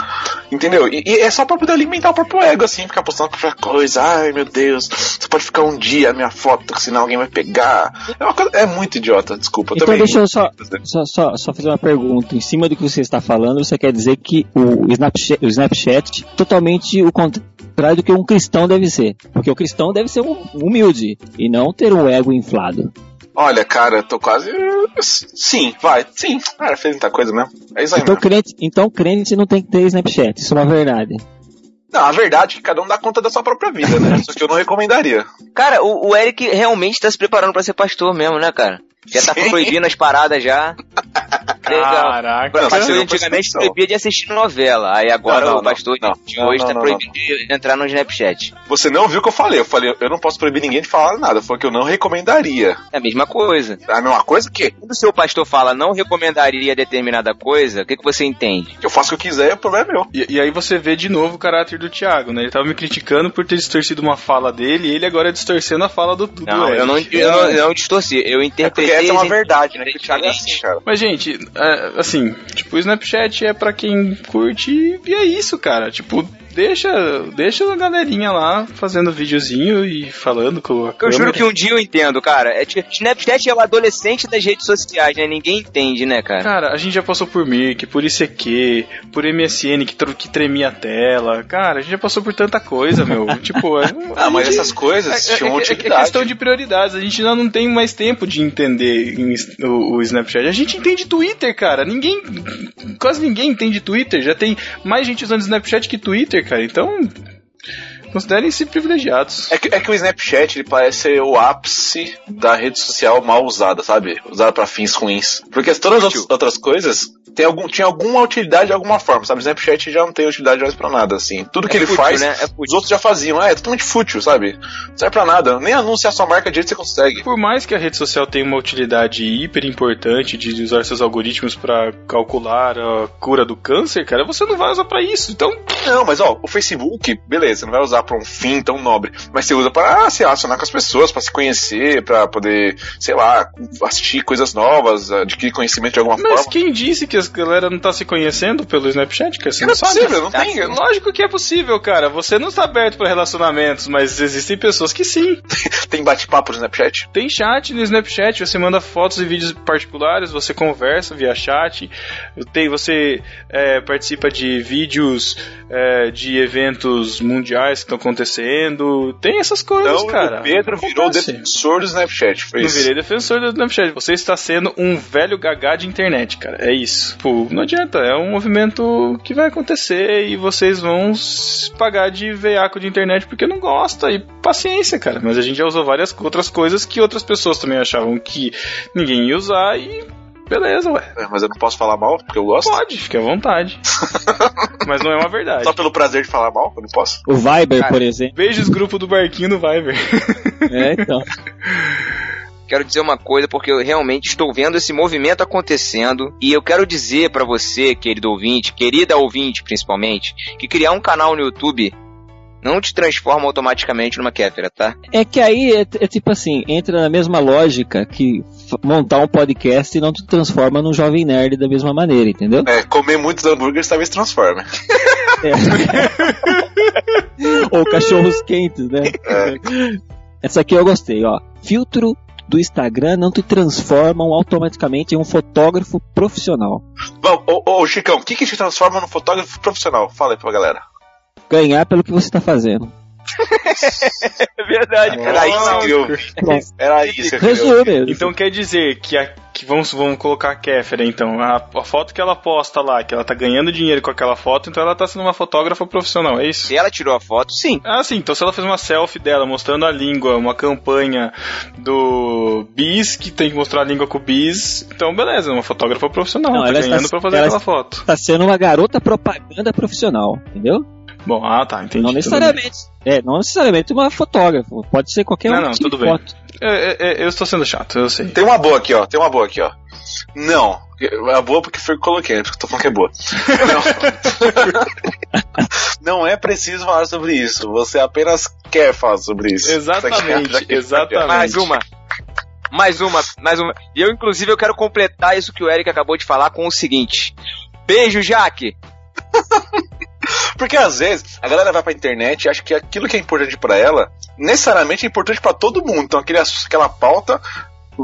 entendeu? E, e é só pra poder alimentar o próprio ego, assim, ficar postando qualquer coisa. Ai meu Deus, você pode ficar um dia a minha foto, senão alguém vai pegar. É, uma coisa, é muito idiota, desculpa. Então também. deixa eu só, só, só, só fazer uma pergunta. Em cima do que você está falando, você quer dizer que o Snapchat, o Snapchat é totalmente o contrário do que um cristão deve ser. Porque o cristão deve ser um- humilde e não ter um ego inflado. Olha, cara, eu tô quase. Sim, vai, sim. Cara, fez muita coisa mesmo. É isso aí Então mesmo. crente, então crente não tem que ter Snapchat, isso é uma verdade. Não, a verdade é que cada um dá conta da sua própria vida, né? Só que eu não recomendaria. Cara, o, o Eric realmente tá se preparando pra ser pastor mesmo, né, cara? Já tá Sim. proibindo as paradas já. Caraca. Pastor antigamente proibia de assistir novela. Aí agora Não, não, o pastor não, de não, hoje não, tá não, proibindo de entrar no Snapchat. Você não viu o que eu falei. Eu falei, eu não posso proibir ninguém de falar nada. Foi que eu não recomendaria. É a mesma coisa. A mesma coisa que Quando o seu pastor fala não recomendaria determinada coisa, o que, que você entende? eu faço o que eu quiser, o problema é meu. E, e aí você vê de novo o caráter do Thiago, né? Ele tava me criticando por ter distorcido uma fala dele e ele agora distorcendo a fala do, do Não, eu não, eu não, eu não distorci. Eu É interpretei. Essa é uma esse- verdade, né? Que o Thiago é assim, cara. Mas, gente, é, assim, tipo, o Snapchat é pra quem curte e é isso, cara. Tipo, deixa, deixa a galerinha lá fazendo videozinho e falando com a Eu câmera. juro que um dia eu entendo, cara. É, tipo, Snapchat é o adolescente das redes sociais, né? Ninguém entende, né, cara? Cara, a gente já passou por Mirk, por ICQ, por MSN que, que tremia a tela. Cara, a gente já passou por tanta coisa, meu. (laughs) tipo, é, Ah, mas gente- essas coisas é, é- tinham é- é questão de prioridades. A gente já não tem mais tempo de entender o, o Snapchat. A gente entende Twitter, cara. Ninguém. Quase ninguém entende Twitter. Já tem mais gente usando Snapchat que Twitter, cara. Então. Considerem-se privilegiados. É que, é que o Snapchat ele parece ser o ápice da rede social mal usada, sabe? Usada pra fins ruins. Porque todas as outras coisas tem algum, tinha alguma utilidade de alguma forma, sabe? O Snapchat já não tem utilidade mais pra nada, assim. Tudo que É ele fútil, faz, né? É os outros já faziam. É, é totalmente fútil, sabe? Não serve pra nada. Nem anunciar sua marca direito você consegue. Por mais que a rede social tenha uma utilidade hiper importante de usar seus algoritmos pra calcular a cura do câncer, cara, você não vai usar pra isso. Então, Não, mas ó, o Facebook, beleza, você não vai usar pra um fim tão nobre, mas você usa pra ah, se relacionar com as pessoas, pra se conhecer, pra poder, sei lá, assistir coisas novas, adquirir conhecimento de alguma mas forma. quem disse que a galera não tá se conhecendo pelo Snapchat, cara? Você Não não é sabe? possível, não Tá tem. Lógico que é possível, cara. Você não está aberto para relacionamentos, mas existem pessoas que sim. (laughs) Tem bate-papo no Snapchat? Tem chat no Snapchat, você manda fotos e vídeos particulares, você conversa via chat, tem, você é, participa de vídeos é, de eventos mundiais que estão acontecendo. Tem essas coisas, Então cara. o Pedro virou Acontece. defensor do Snapchat, foi isso. virei defensor do Snapchat. Você está sendo um velho gagá de internet, cara. É isso. Pô, não adianta. É um movimento que vai acontecer e vocês vão pagar de veiaco de internet porque não gosta. E paciência, cara. Mas a gente já usou várias outras coisas que outras pessoas também achavam que ninguém ia usar e. Beleza, ué. É, Mas eu não posso falar mal, porque eu gosto. Pode, fique à vontade. (laughs) Mas não é uma verdade. Só pelo prazer de falar mal, eu não posso. O Viber, Cara. por exemplo. Beijos, grupo do Barquinho no Viber. (laughs) É, então. Quero dizer uma coisa porque eu realmente estou vendo esse movimento acontecendo e eu quero dizer pra você, querido ouvinte, querida ouvinte principalmente, que criar um canal no YouTube não te transforma automaticamente numa kéfera, tá? É que aí é, é tipo assim, entra na mesma lógica que montar um podcast e não te transforma num jovem nerd da mesma maneira, entendeu? É, comer muitos hambúrgueres talvez transforme. (laughs) Ou cachorros quentes, né? Essa aqui eu gostei, ó. Filtro do Instagram não te transformam automaticamente em um fotógrafo profissional. Bom, ô, ô, Chicão, o que que te transforma num fotógrafo profissional? Fala aí pra galera. Ganhar pelo que você está fazendo. (laughs) É verdade, Era isso que eu. Era isso que Resume. Então quer dizer que, a, que vamos, vamos colocar a Kéfera, então. A, a foto que ela posta lá, que ela tá ganhando dinheiro com aquela foto, então ela tá sendo uma fotógrafa profissional, é isso? Se ela tirou a foto, sim. Ah, sim, então se ela fez uma selfie dela mostrando a língua, uma campanha do Bis, que tem que mostrar a língua com o Bis, então beleza, uma fotógrafa profissional, Não, tá ela ganhando está- pra fazer ela aquela foto. Tá sendo uma garota propaganda profissional, entendeu? Bom, ah tá, entendi. não necessariamente. É, não necessariamente uma fotógrafa. Pode ser qualquer Não, um não, tipo tudo de bem. foto. bem. É, é, eu estou sendo chato, eu sei. Tem uma boa aqui, ó. Tem uma boa aqui, ó. Não. É boa porque foi que eu coloquei, né? porque eu tô falando que é boa. Não. (laughs) Não é preciso falar sobre isso. Você apenas quer falar sobre isso. Exatamente, exatamente. Mais uma. Mais uma, mais uma. E eu, inclusive, eu quero completar isso que o Eric acabou de falar com o seguinte. Beijo, Jaque! (laughs) Porque às vezes a galera vai pra internet e acha que aquilo que é importante pra ela necessariamente é importante pra todo mundo. Então aquele, aquela pauta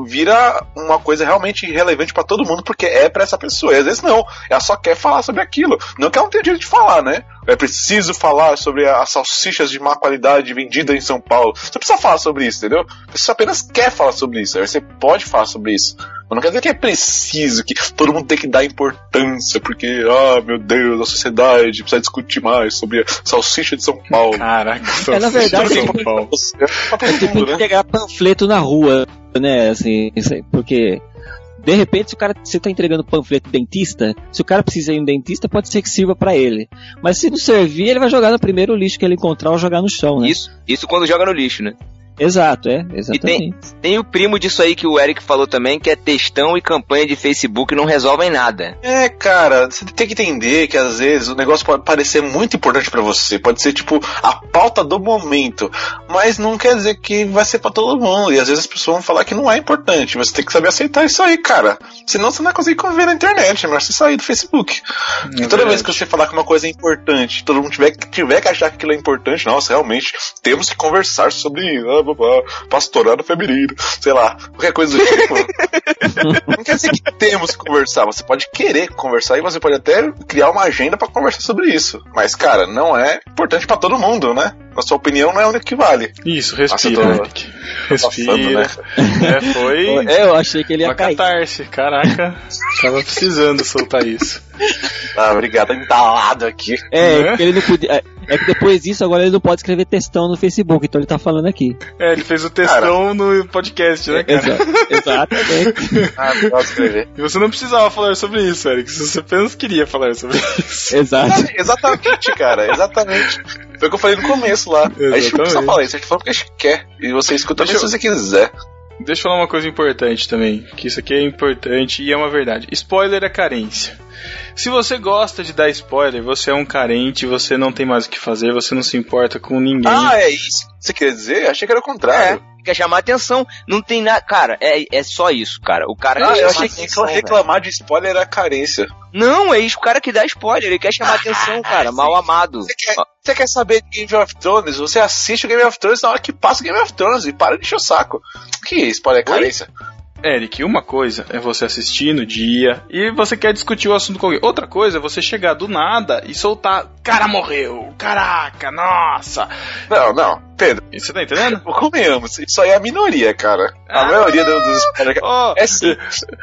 vira uma coisa realmente relevante pra todo mundo porque é pra essa pessoa. E às vezes não, ela só quer falar sobre aquilo. Não que ela não tenha direito de falar, né? É preciso falar sobre as salsichas de má qualidade vendidas em São Paulo. Você precisa falar sobre isso, entendeu? Você apenas quer falar sobre isso. Aí você pode falar sobre isso. Não quer dizer que é preciso, que todo mundo tem que dar importância, porque, ah, meu Deus, a sociedade precisa discutir mais sobre a salsicha de São Paulo. Caraca, (laughs) É, na verdade, São (laughs) é- Paulo. Todo É tipo mundo, né? entregar panfleto na rua, né? Assim, porque de repente se o cara você tá entregando panfleto dentista, se o cara precisa ir no dentista, pode ser que sirva pra ele. Mas se não servir, ele vai jogar no primeiro lixo que ele encontrar ou jogar no chão, né? Isso, isso quando joga no lixo, né? Exato, é, E exatamente. tem, tem o primo disso aí que o Eric falou também, que é textão e campanha de Facebook não resolvem nada. É, cara, você tem que entender que às vezes o negócio pode parecer muito importante pra você, pode ser tipo a pauta do momento, mas não quer dizer que vai ser pra todo mundo. E às vezes as pessoas vão falar que não é importante, mas você tem que saber aceitar isso aí, cara. Senão você não vai conseguir conviver na internet, é melhor você sair do Facebook. e toda verdade. vez que você falar que uma coisa é importante, todo mundo tiver, que- tiver que achar que aquilo é importante, nossa, realmente, temos que conversar sobre ah, blá, blá, pastorado feminino, sei lá, qualquer coisa do tipo. (laughs) Não quer dizer que temos que conversar, você pode querer conversar e você pode até criar uma agenda pra conversar sobre isso. Mas, cara, não é importante pra todo mundo, né? A sua opinião não é a única que vale. Isso, Nossa, respira, tô- Eric. Respira. passando, né? (laughs) É, foi É, eu achei que ele ia uma cair. catarse. Caraca, (laughs) tava precisando soltar isso. Ah, obrigado, tá entalado aqui. É, Né? que ele não podia. é- É que depois disso, agora ele não pode escrever textão no Facebook, então ele tá falando aqui. É, ele fez o textão no podcast, né, cara? Exa- exatamente. (laughs) Ah, posso escrever. E você não precisava falar sobre isso, Eric. Você apenas queria falar sobre isso. Exato. Exatamente, cara, exatamente. Foi o que eu falei no começo lá. (laughs) A gente não precisa Exatamente. falar isso, a gente fala porque a gente quer. E você escuta Deixa eu- se você quiser. Deixa eu falar uma coisa importante também, que isso aqui é importante e é uma verdade. Spoiler é carência. Se você gosta de dar spoiler, você é um carente, você não tem mais o que fazer, você não se importa com ninguém. Ah, é isso que você quer dizer? Achei que era o contrário. Quer chamar atenção. Não tem nada. Cara, é, é só isso, cara. O cara Ah, quer eu chamar achei que atenção. velho. reclamar de spoiler era carência. Não, é isso, o cara que dá spoiler. Ele quer chamar atenção, (laughs) cara. Mal amado. Você quer, você quer saber de Game of Thrones? Você assiste o Game of Thrones na hora que passa o Game of Thrones e para de encher o saco. Que spoiler é carência? Eric, uma coisa é você assistir no dia e você quer discutir o assunto com alguém. Outra coisa é você chegar do nada e soltar: cara morreu, caraca, nossa. Não, não. Pedro, Você tá entendendo? (laughs) convenhamos, isso aí é a minoria, cara. A Ah. maioria dos. Ó, É sim. (laughs)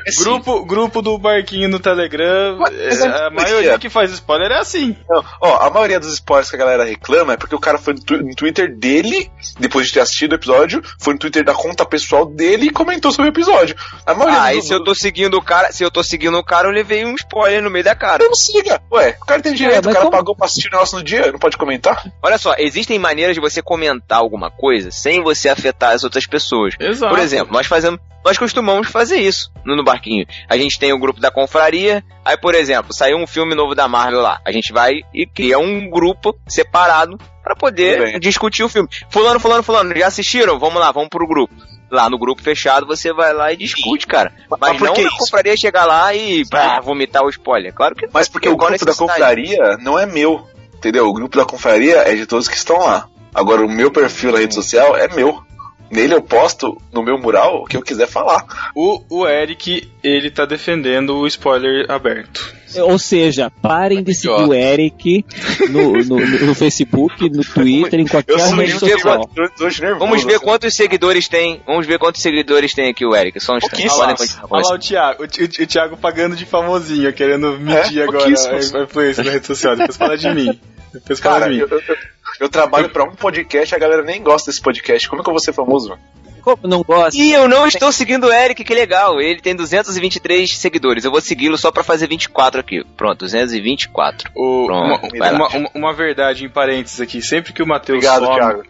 É sim. grupo, grupo do barquinho no Telegram, Mas é, é a maioria que faz spoiler é assim. Não, Ó, a maioria dos spoilers que a galera reclama é porque o cara foi no, no Twitter dele, depois de ter assistido o episódio, foi no Twitter da conta pessoal dele e comentou sobre o episódio. A maioria Ah, e se eu tô seguindo o cara, se eu tô seguindo o cara, eu levei um spoiler no meio da cara. Não siga. Ué, o cara tem direito, mas o cara como- pagou pra assistir o negócio no dia, não pode comentar? Olha só, existem maneiras de você comentar alguma coisa sem você afetar as outras pessoas. Exato. Por exemplo, nós fazemos, nós costumamos fazer isso no, no barquinho. A gente tem o grupo da confraria, aí por exemplo, saiu um filme novo da Marvel lá. A gente vai e cria um grupo separado pra Tudo poder discutir o filme. Fulano, fulano, fulano, já assistiram? Vamos lá, vamos pro grupo. Lá no grupo fechado você vai lá e discute, cara. Mas, Mas não na isso? confraria chegar lá e pá, vomitar o spoiler. Claro que Mas porque o a grupo da confraria não é meu, entendeu? O grupo da confraria é de todos que estão lá. Agora, o meu perfil na rede social é meu. Nele eu posto no meu mural o que eu quiser falar. O, o Eric, ele tá defendendo o spoiler aberto. Ou seja, parem de seguir o Eric no, no, no Facebook, no Twitter, em qualquer rede social. nervoso. Vamos ver assim. quantos seguidores tem. Vamos ver quantos seguidores tem aqui o Eric. Só um instante. Olha lá o Thiago, o, Thi- o Thiago pagando de famosinho, querendo medir É, agora a a influência na rede social. Depois fala de mim. Depois fala Cara, de mim. eu, eu- eu trabalho pra um podcast e a galera nem gosta desse podcast. Como é que eu vou ser famoso, mano? Como não gosta? E eu não estou seguindo o Eric, que legal. Ele tem 223 seguidores. Eu vou segui-lo só pra fazer 24 aqui. Pronto, 224. O- uma, Pronto, lá. uma, uma- uma verdade em parênteses aqui. Sempre que o Matheus Obrigado, some. Thiago.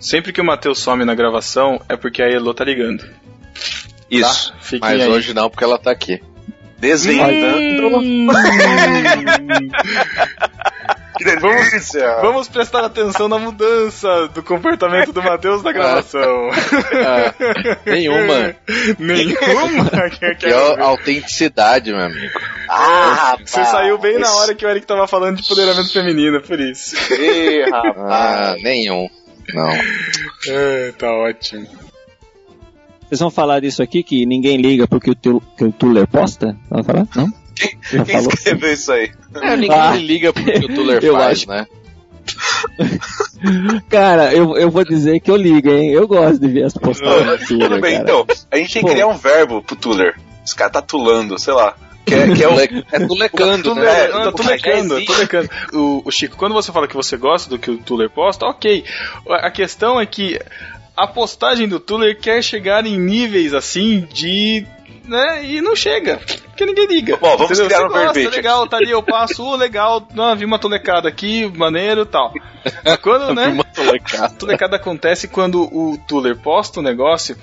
Sempre que o Matheus some na gravação, é porque a Elo tá ligando. Isso. Tá? Fiquem Mas aí. hoje não, porque ela tá aqui. Desvendando. (laughs) (laughs) Que delícia! Vamos prestar atenção na mudança do comportamento do Matheus na gravação. Ah, nenhuma. (laughs) Nenhuma? Que- (laughs) é autenticidade, meu amigo. Ah, Você saiu bem na hora que o Eric tava falando de empoderamento feminino, por isso. Ih, Ah, rapaz. nenhum. Não. É, tá ótimo. Vocês vão falar disso aqui que ninguém liga porque o, teu, que o Tuller posta? Vai falar? Não? Quem falou? escreveu isso aí? É, ninguém Ah. liga porque o Tuller Eu faz, acho. né? (laughs) Cara, eu, eu vou dizer que eu ligo, hein? Eu gosto de ver as postagens do Tudo bem, cara. então. A gente tem que criar um verbo pro Tuller. Os caras tá tulando, sei lá. Que é, que é o. É tulecando, Tuller- né? É, tá tô mas já lecando, existe. tô lecando. O, o Chico, quando você fala que você gosta do que o Tuller posta, ok. A questão é que a postagem do Tuller quer chegar em níveis assim de né? E não chega. Porque ninguém liga. Bom, vamos Entendeu? criar um gosta, verbete legal, tá ali, eu passo, oh, legal, não, vi uma tolecada aqui, maneiro e tal. Quando, (laughs) né? Uma tolecada. A (laughs) tolecada acontece quando o Tuller posta o negócio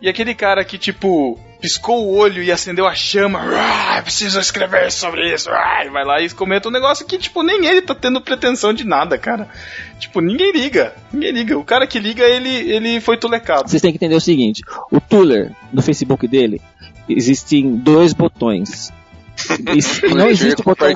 e aquele cara que, tipo, piscou o olho e acendeu a chama, "Ah, preciso escrever sobre isso, ah", vai lá e comenta um negócio que, tipo, nem ele tá tendo pretensão de nada, cara. Tipo, ninguém liga, ninguém liga. O cara que liga, ele, ele foi tulecado. Vocês têm que entender o seguinte: o Tuller, no Facebook dele, existem dois botões. (laughs) E não existe o botão.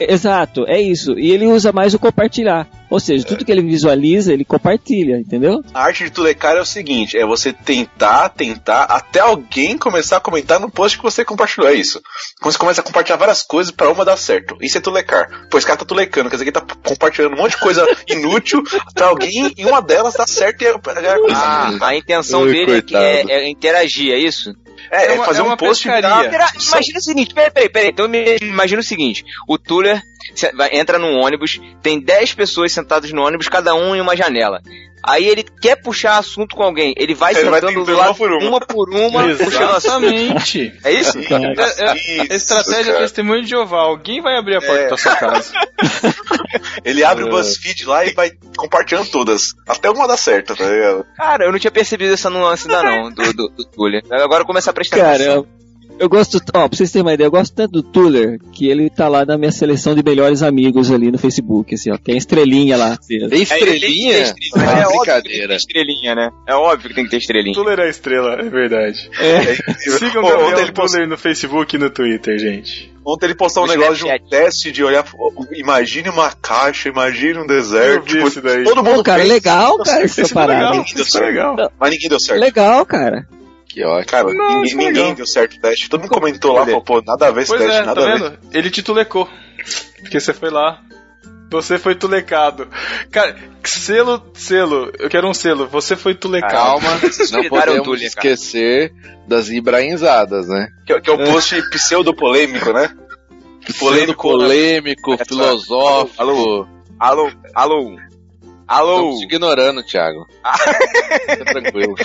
Exato, é isso. E ele usa mais o compartilhar. Ou seja, tudo que ele visualiza, ele compartilha, entendeu? A arte de tulecar é o seguinte: é você tentar, tentar, até alguém começar a comentar no post que você compartilhou. É isso. Quando você começa a compartilhar várias coisas pra uma dar certo. Isso é tulecar. Pois esse cara tá tulecando, quer dizer que ele tá compartilhando um monte de coisa (laughs) inútil pra alguém e uma delas dá certo e é, Ah, a intenção Ai, dele é, que coitado. é, é interagir, é isso? É, é é uma- fazer é um post e pescaria. Imagina o seguinte, peraí, peraí, peraí. Então imagina o seguinte: o Tuller entra num ônibus, tem 10 pessoas sentadas no ônibus, cada um em uma janela. Aí ele quer puxar assunto com alguém, ele vai Ele vai sentando do tentando lado uma por uma. uma por uma, puxando assunto. Exatamente. É isso? É, é, Isso, a estratégia cara. testemunho de Jeová. Alguém vai abrir a porta É. da sua casa. (laughs) Ele abre o BuzzFeed lá e vai compartilhando todas. Até uma dá certo, tá ligado? Cara, eu não tinha percebido essa nuance ainda não, do, do, do. Agora começa a prestar atenção. Eu, gosto. Ó, pra vocês terem uma ideia, eu gosto tanto do Tuller que ele tá lá na minha seleção de melhores amigos ali no Facebook, assim, ó. Tem estrelinha lá. assim, Tem estrelinha? É, Ah, é óbvio que tem que brincadeira. ter estrelinha, né? É óbvio que tem que ter estrelinha. Tuller é a estrela, é verdade. É, Sigam (laughs) o Gabriel Tuller no Facebook e no Twitter, gente. Ontem ele postou um negócio de um teste de olhar. Imagine uma caixa, imagine um deserto. tipo, todo mundo Pô, cara, fez, legal, cara, essa é legal, parada. isso é legal. mas ninguém deu certo. Legal, cara. Que ótimo. Cara, Não, ninguém, é ninguém deu certo o teste. Todo mundo comentou lá, falou, pô, nada a ver esse Pois teste, é, tá nada a ver. vendo? Ele te tulecou. Porque você foi lá. Você foi tulecado. Cara, selo, selo. Eu quero um selo. Você foi tulecado. Calma, (laughs) não podemos esquecer das ibrainzadas, né? Que, é- que é o post pseudo-polêmico, né? Polêmico, polêmico, Essa- filosófico. Alô, Alô, alô, alô. Estamos te ignorando, Thiago. Fica tranquilo. (laughs)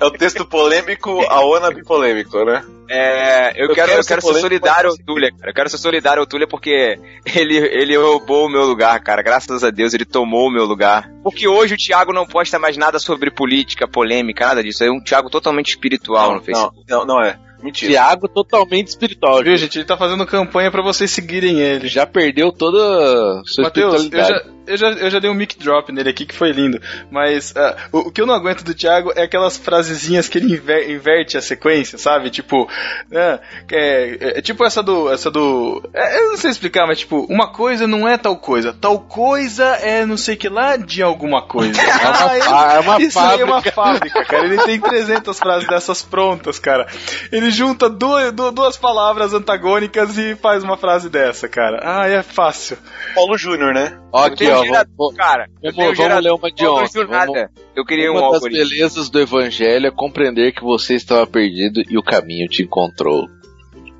É o texto polêmico a Ona bipolêmico, né? É, eu, Eu quero, quero eu ser quero ser polêmico, solidário ao Tuller, cara. Eu quero ser solidário ao Tuller porque ele, ele roubou o meu lugar, cara. Graças a Deus ele tomou o meu lugar. Porque hoje o Thiago não posta mais nada sobre política, polêmica, nada disso. É um Thiago totalmente espiritual no Facebook. não, não, não é. Mentira. Thiago totalmente espiritual. Viu, gente? Ele tá fazendo campanha pra vocês seguirem ele. Já perdeu toda a sua Matheus, eu espiritualidade. já, eu, já, eu já dei um mic drop nele aqui que foi lindo. Mas ah, o, o que eu não aguento do Thiago é aquelas frasezinhas que ele inver- inverte a sequência, sabe? Tipo, né, é, é- é tipo essa do. Essa do. é, eu não sei explicar, mas tipo, uma coisa não é tal coisa. Tal coisa é não sei que lá de alguma coisa. Ah, ele- Ah, é uma isso aí é uma fábrica. fábrica, cara. Ele tem 300 frases dessas prontas, cara. Ele junta duas, du- duas palavras antagônicas e faz uma frase dessa, cara. Ah, é fácil. Paulo Júnior, né? Ó, aqui, tenho ó. gerador, Vamos, cara. Eu vamos, vamos gerador, ler uma de ontem. Vamos. Eu queria um uma das algoritmo. belezas do evangelho é compreender que você estava perdido e o caminho te encontrou.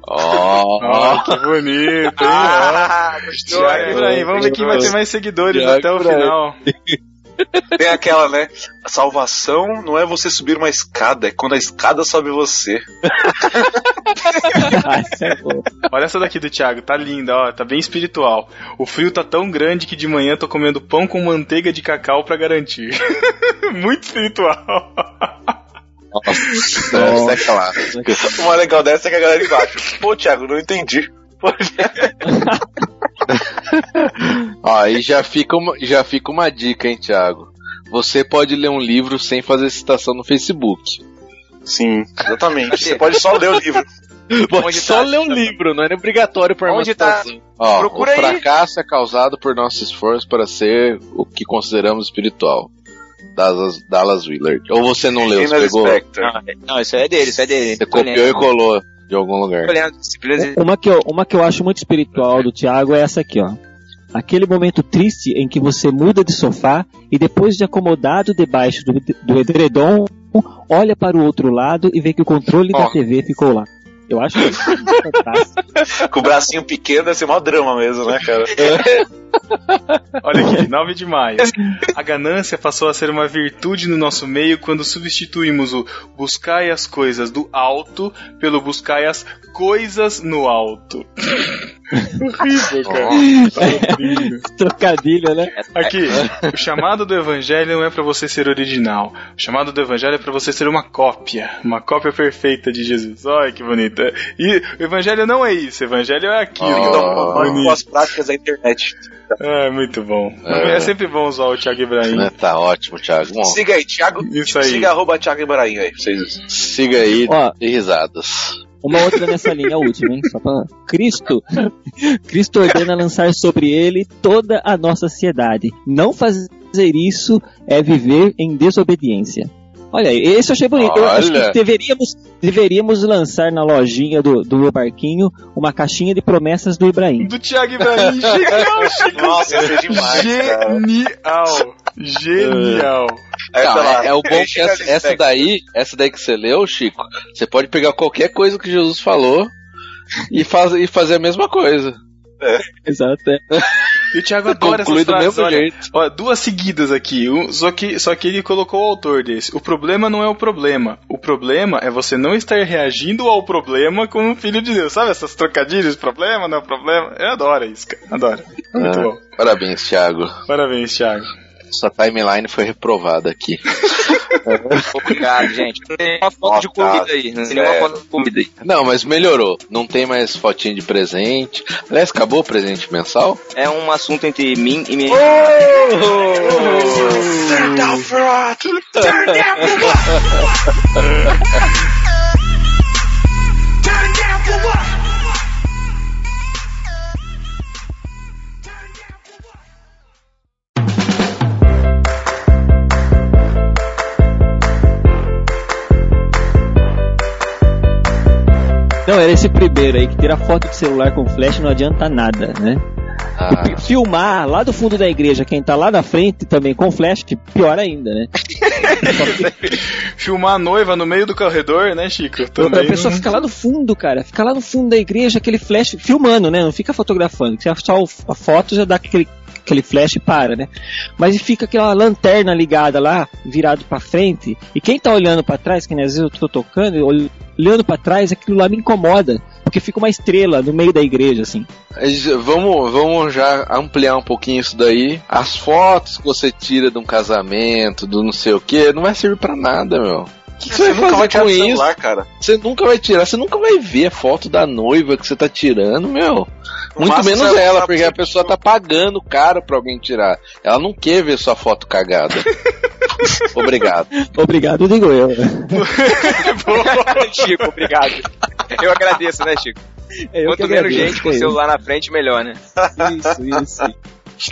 Ó, (laughs) Ó, que bonito, hein? (laughs) Ah, gostou, Thiago? Ibrahim, vamos ver quem vai ter mais seguidores Thiago até o final. (laughs) (laughs) Tem aquela, né? A salvação não é você subir uma escada, é quando a escada sobe você. (laughs) Ah, é. Olha essa daqui do Thiago, tá linda, ó, tá bem espiritual. O frio tá tão grande que de manhã tô comendo pão com manteiga de cacau pra garantir. (laughs) Muito espiritual. nossa, essa é clássica. O mais legal dessa é que a galera embaixo. Pô, Thiago, não entendi. Ó, aí já fica, uma, já fica uma dica, hein, Thiago. Você pode ler um livro sem fazer citação no Facebook. Sim, exatamente. Você pode só ler o livro. Pode Onde só tá? ler um livro, não é obrigatório por uma Onde tá? citação. Ó, Procura o aí. fracasso é causado por nosso esforço para ser o que consideramos espiritual. Dallas, Dallas Willard. Ou você não leu, você pegou? Não, não, isso é dele, isso é dele. Você copiou e colou de algum lugar. Uma que, eu, uma que eu acho muito espiritual do Thiago é essa aqui, ó. Aquele momento triste em que você muda de sofá e depois de acomodado debaixo do, do edredom, olha para o outro lado e vê que o controle Ó. da TV ficou lá. Eu acho isso fantástico. Com o bracinho pequeno deve ser mó drama mesmo, né, cara? (laughs) Olha aqui, 9 de maio. A ganância passou a ser uma virtude no nosso meio quando substituímos o buscai as coisas do alto pelo buscai as coisas no alto. Horrível, cara. Tá horrível. (laughs) Trocadilho, né? Aqui, o chamado do evangelho não é pra você ser original. O chamado do evangelho é pra você ser uma cópia, uma cópia perfeita de Jesus. Olha que bonita. E o evangelho não é isso, o evangelho é aquilo. Então, Bonito. com as práticas da internet. É, muito bom. É. É, sempre bom usar o Thiago Ibrahim. Né, Tá ótimo, Thiago. Bom, Siga aí, Thiago. Isso aí. Siga arroba Thiago Ibrahim aí. Vocês... siga aí Ó. e risadas. Uma outra nessa linha, a última, hein? Só pra... Cristo. Cristo ordena lançar sobre ele toda a nossa sociedade. Não fazer isso é viver em desobediência. Olha, esse eu achei bonito. Eu acho Olha. que deveríamos, deveríamos lançar na lojinha do, do meu barquinho uma caixinha de promessas do Ibrahim. Do Thiago Ibrahim. (laughs) Genial, Chico. Nossa, ia ser demais, cara. Genial. Genial. Aí Não, tá lá, é, é o bom que essa, essa daí, essa daí que você leu, Chico, você pode pegar qualquer coisa que Jesus falou e, faz, e fazer a mesma coisa. Exato. é. E o Thiago adora Conclui essas frases. Olha, jeito. ó, duas seguidas aqui. Um, só, que, só que ele colocou o autor desse. O problema não é o problema. O problema é você não estar reagindo ao problema como um filho de Deus. Sabe essas trocadilhas? Problema não é problema? Eu adoro isso, cara. Adoro. É Muito Ah, bom. Parabéns, Thiago. Parabéns, Thiago. Sua timeline foi reprovada aqui. Obrigado, gente. Não tem nenhuma foto de comida aí. Não tem nenhuma Sério. foto de comida aí. Não, mas melhorou. Não tem mais fotinho de presente. Aliás, acabou o presente mensal? É um assunto entre mim e minha. Turn down for what? Turn down for what? Não, era esse primeiro aí que tira foto de celular com flash não adianta nada, né? Ah, E fi- filmar lá do fundo da igreja, quem tá lá na frente também com flash, pior ainda, né? (laughs) Filmar a noiva no meio do corredor, né, Chico? a Também. pessoa não- fica lá no fundo, cara. Fica lá no fundo da igreja, aquele flash, filmando, né? Não fica fotografando. que Só a foto já dá aquele, aquele flash e para, né? Mas fica aquela lanterna ligada lá, virado pra frente. E quem tá olhando pra trás, que nem às vezes eu tô tocando, ol- olhando pra trás, aquilo lá me incomoda. Porque fica uma estrela no meio da igreja, assim. Mas Vamos, vamos já ampliar um pouquinho isso daí. As fotos que você tira de um casamento, do não sei o que, não vai servir pra nada, meu. O que, que você, Você vai nunca vai fazer tirar com isso? celular, cara. Você nunca vai tirar, você nunca vai ver a foto da noiva que você tá tirando, meu. Muito máximo, menos ela, porque a pessoa tá pagando caro pra alguém tirar. Ela não quer ver sua foto cagada. (laughs) (laughs) Obrigado. Obrigado, digo eu. (laughs) Chico, obrigado. Eu agradeço, né, Chico? É eu Quanto menos gente com o é celular na frente, melhor, né? Isso, isso.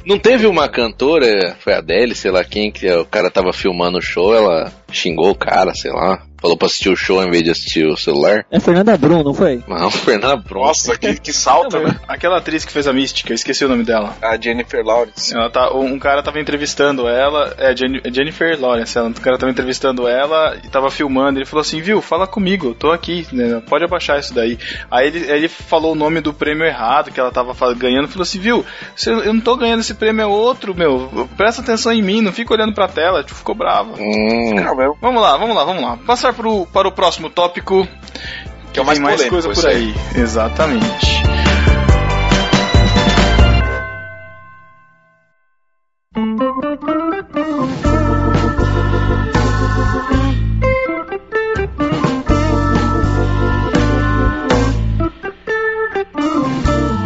Não teve uma cantora, foi a Adele, sei lá quem, que o cara tava filmando o show, ela xingou o cara, sei lá. Falou pra assistir o show em vez de assistir o celular. É Fernanda Brum, não foi? (laughs) Não, Fernanda Brum. Nossa, que, que salto, né? Aquela atriz que fez a mística, eu esqueci o nome dela. A Jennifer Lawrence. Ela tá, um cara tava entrevistando ela, é é Jennifer Lawrence, ela, um cara tava entrevistando ela e tava filmando, ele falou assim, viu, fala comigo, eu tô aqui, né, pode abaixar isso daí. Aí ele, ele falou o nome do prêmio errado que ela tava ganhando, falou assim, viu, eu não tô ganhando esse prêmio, é outro, meu, presta atenção em mim, não fica olhando pra tela, tipo, ficou bravo. Hum. Vamos lá, vamos lá, vamos lá. Passar pro, para o próximo tópico, Que é o mais tem mais polêmico, coisa por esse aí. Exatamente.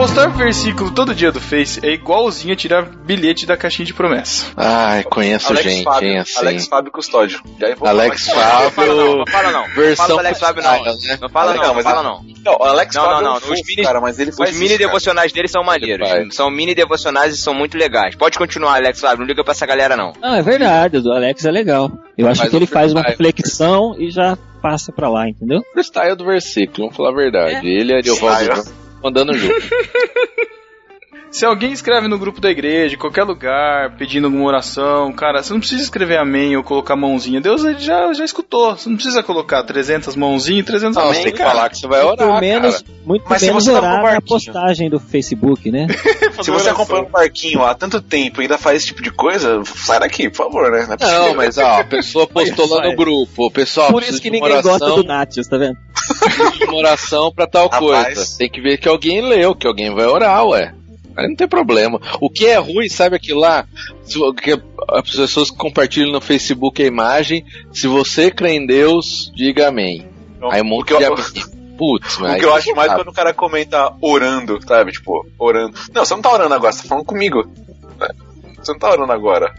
Postar versículo todo dia do Face é igualzinho a tirar bilhete da caixinha de promessa. Ai, conheço Alex gente, Fábio, hein, assim. Alex Fábio Custódio. Alex falar Não fala não, Fábio, não fala não. versão Não fala do Alex Fábio não. né? Não fala não, não mas fala ele- não. Não, Alex Não, Fábio não, é não, os mini- cara, mas ele faz Os mini isso, cara. devocionais dele são maneiros. Ele. São mini devocionais e são muito legais. Pode continuar, Alex Fábio. Não liga pra essa galera, não. Não, é verdade, o do Alex é legal. Eu acho Faz que ele faz uma reflexão e já passa pra lá, entendeu? Freestyle do versículo, vamos falar a verdade. Ele e a Ariovaldo Freestyle. Júnior andando junto. (laughs) Se alguém escreve no grupo da igreja, em qualquer lugar, pedindo alguma oração, cara, você não precisa escrever amém ou colocar mãozinha. Deus ele já, já escutou. Você não precisa colocar 300 mãozinhas e 300 Não, você amém, tem que cara. falar que você vai orar, Muito menos, cara. muito Mas se menos você tá orar na postagem do Facebook, né? (laughs) Se você acompanha um barquinho há tanto tempo e ainda faz esse tipo de coisa, sai daqui, por favor, né? Não, é possível. Não, mas ó, a pessoa (laughs) postou lá no grupo, pessoal, Por isso que ninguém gosta oração, do Natius, tá vendo? de uma oração pra tal Rapaz. coisa. Tem que ver que alguém leu, que alguém vai orar, ué. Aí não tem problema. O que é ruim, sabe aquilo lá? Que as pessoas compartilham no Facebook a imagem. Se você crê em Deus, diga amém. Não, Aí um o monte que eu- de amém. Putz, O que eu acho mais sabe. quando o cara comenta orando, sabe? Tipo, orando. Não, você não tá orando agora, você tá falando comigo. Você não tá orando agora.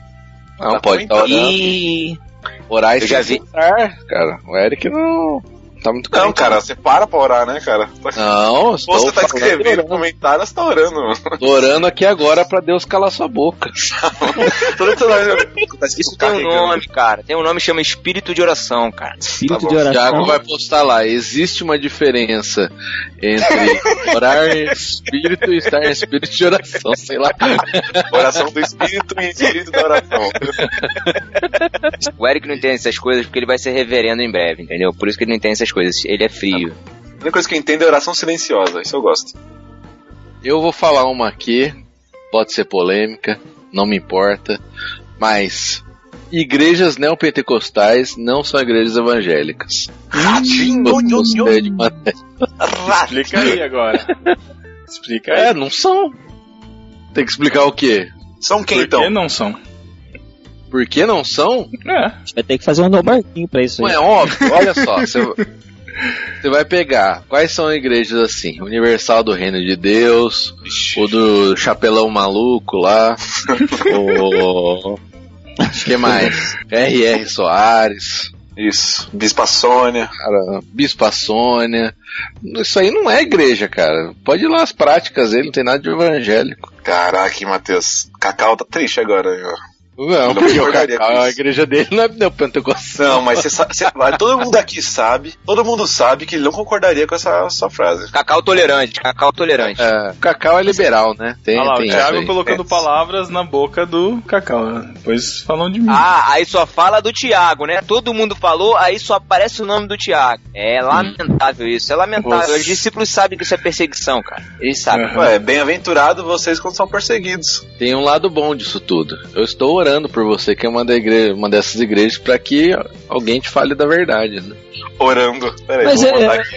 Não, Tá pode estar comentando. orando. E Orar e Eu já cessar, cara. O Eric não tá muito Não, cara, você para pra orar, né, cara? Não, estou Ou você tá escrevendo comentário, você tá orando. Tô orando aqui agora pra Deus calar sua boca. (laughs) Todo tá isso tem um nome, cara. Tem um nome que chama espírito de oração, cara. Espírito Tá de O oração. Thiago vai postar lá. Existe uma diferença entre (laughs) orar em espírito e estar em espírito de oração, sei lá. (laughs) Oração do Espírito e Espírito da oração. O Eric não entende essas coisas porque ele vai ser reverendo em breve, entendeu? Por isso que ele não entende essas coisas. Ele é frio. A única coisa que eu entendo é oração silenciosa, isso eu gosto. Eu vou falar uma aqui, pode ser polêmica, não me importa, mas igrejas neopentecostais não são igrejas evangélicas. Ratinho, de. Explica aí agora. Explica aí. É, não são. Tem que explicar o quê? São quem Por então? que não são? Por que não são? É. Vai ter que fazer um no barquinho pra isso Não aí. é óbvio, olha só, (laughs) você, você vai pegar quais são igrejas assim, Universal do Reino de Deus, o do Chapelão Maluco lá, (laughs) o que mais? R.R. Soares, Isso. Bispa Sônia. cara, Bispa Sônia. Isso aí não é igreja, cara. Pode ir lá as práticas dele, não tem nada de evangélico. Caraca, Matheus. Cacau tá triste agora. viu? Não, porque o a isso. igreja dele não é neopentecostal. Não, mas você sabe, todo mundo aqui sabe, todo mundo sabe que ele não concordaria com essa sua frase. Cacau tolerante, cacau tolerante. É, o Cacau é liberal, né? Tem, Olha lá, o tem isso Thiago colocando É. palavras na boca do Cacau. né? Depois falam de mim. Ah, aí só fala do Thiago, né? Todo mundo falou, aí só aparece o nome do Thiago. É lamentável isso, é lamentável. Os discípulos sabem que isso é perseguição, cara. Eles sabem. Aham. Ué, bem-aventurado vocês quando são perseguidos. Tem um lado bom disso tudo. Eu estou orando por você que é uma, da igreja, uma dessas igrejas para que alguém te fale da verdade. Né? Orando. Peraí, Mas vou é- mandar aqui.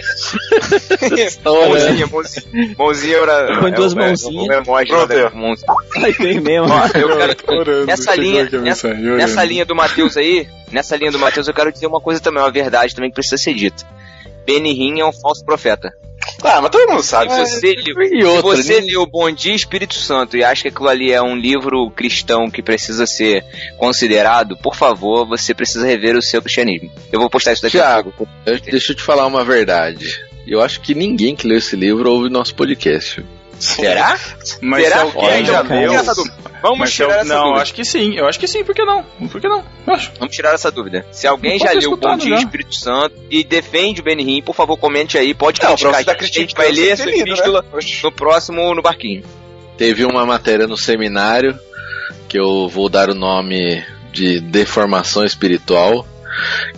(laughs) Estou orando. Mãozinha, mãozinha, mãozinha era. Põe duas é é mãozinhas. o emoji Pronto, mãozinha. Aí vem mesmo. Ó, eu quero, Orando, nessa linha, nessa, mensagem, orando. nessa linha do Matheus aí, nessa linha do Matheus, eu quero dizer uma coisa também, uma verdade também que precisa ser dita. Benny Hinn é um falso profeta. Ah, mas todo mundo sabe. Se vocês- você, e se outra, você né? leu Bom Dia Espírito Santo e acha que aquilo ali é um livro cristão que precisa ser considerado, por favor, você precisa rever o seu cristianismo. Eu vou postar isso daqui eu- deixa eu te falar uma verdade. Eu acho que ninguém que leu esse livro ouve nosso podcast. Será? Mas Será? se alguém já leu... Tira essa dúvida. Vamos Mas tirar eu- essa não, dúvida. acho que sim. Eu acho que sim. Por que não? Por que não? Eu acho. Vamos tirar essa dúvida. Se alguém já leu o Bom Dia. Espírito Santo e defende o Benny Hinn, por favor, comente aí. Pode Não, criticar. você tá a gente, vai ler essa lido, epístola né? No próximo no barquinho. Teve uma matéria no seminário que eu vou dar o nome de deformação espiritual,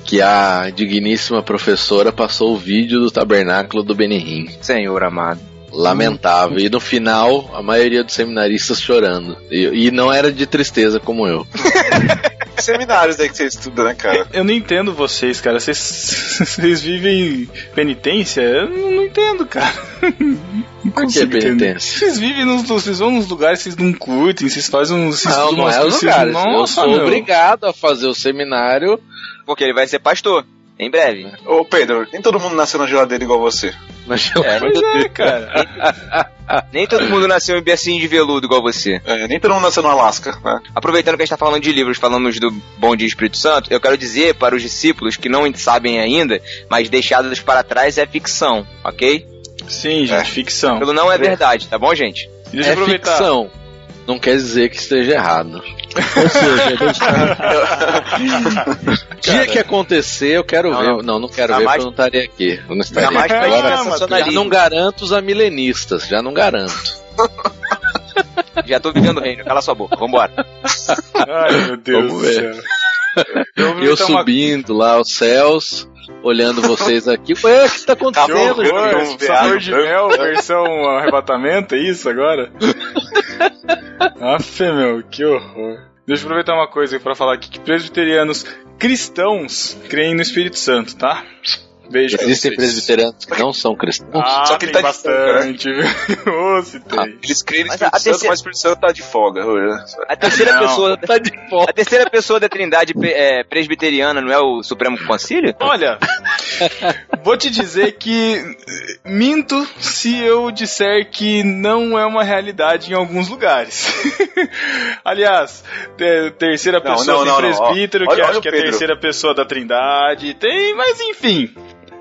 que a digníssima professora passou o vídeo do tabernáculo do Benihim. Senhor amado. Lamentável. E no final, a maioria dos seminaristas chorando. E, e não era de tristeza como eu. (laughs) Seminários aí que você estuda, né, cara? Eu não entendo vocês, cara. Vocês, (laughs) vocês vivem penitência? Eu não, entendo, cara. Não Por que penitência? Vocês vivem nos. Vocês vão nos lugares vocês não curtem, vocês fazem uns. Vocês Não, não é que vocês- lugares. eu sou meu. obrigado a fazer o seminário. Porque ele vai ser pastor. Em breve. Ô, Pedro, nem todo mundo nasceu na geladeira igual você. Mas É, nem, Pois todo, é, cara. (laughs) nem todo mundo nasceu em bercinho de veludo igual você. É, nem todo mundo nasceu no Alasca, né? Aproveitando que a gente está falando de livros, falamos do Bom Dia Espírito Santo, eu quero dizer para os discípulos que não sabem ainda, mas deixados para trás é ficção, ok? Sim, gente, É. ficção. Aquilo não é verdade, tá bom, gente? Deixa é aproveitar. ficção. Não quer dizer que esteja errado. (laughs) Ou seja, (laughs) Dia que acontecer, eu quero Não, ver. não. Não, quero ver, porque eu não estaria aqui. Eu não estaria aqui. Agora, já não garanto os amilenistas, já não garanto. (laughs) Já tô vivendo reino, cala sua boca, vambora. Ai, meu Deus Vamos do céu. Eu, Eu botar uma- subindo lá os céus, olhando vocês aqui. Ué, o que tá Que acontecendo? horror, um sabor de mel, versão arrebatamento, é isso agora? (laughs) Aff, meu, que horror. Deixa eu aproveitar uma coisa pra falar aqui, que presbiterianos cristãos creem no Espírito Santo, tá? Beijo Existem presbiterianos que não são cristãos. Ah, Só que tem ele tá de folga, bastante? (laughs) Ô, se tem. Eles creem no Mas Espírito Santo, terceira- mas o Espírito Santo tá de folga. né? A terceira Não. pessoa. (laughs) Tá de fora. A terceira pessoa da trindade é, presbiteriana não é o Supremo Concílio? Olha, vou te dizer que minto se eu disser que não é uma realidade em alguns lugares. (laughs) Aliás, te- terceira Não, pessoa não, não, presbítero, Olha- que olha acha o que é a terceira pessoa da trindade, tem, mas enfim.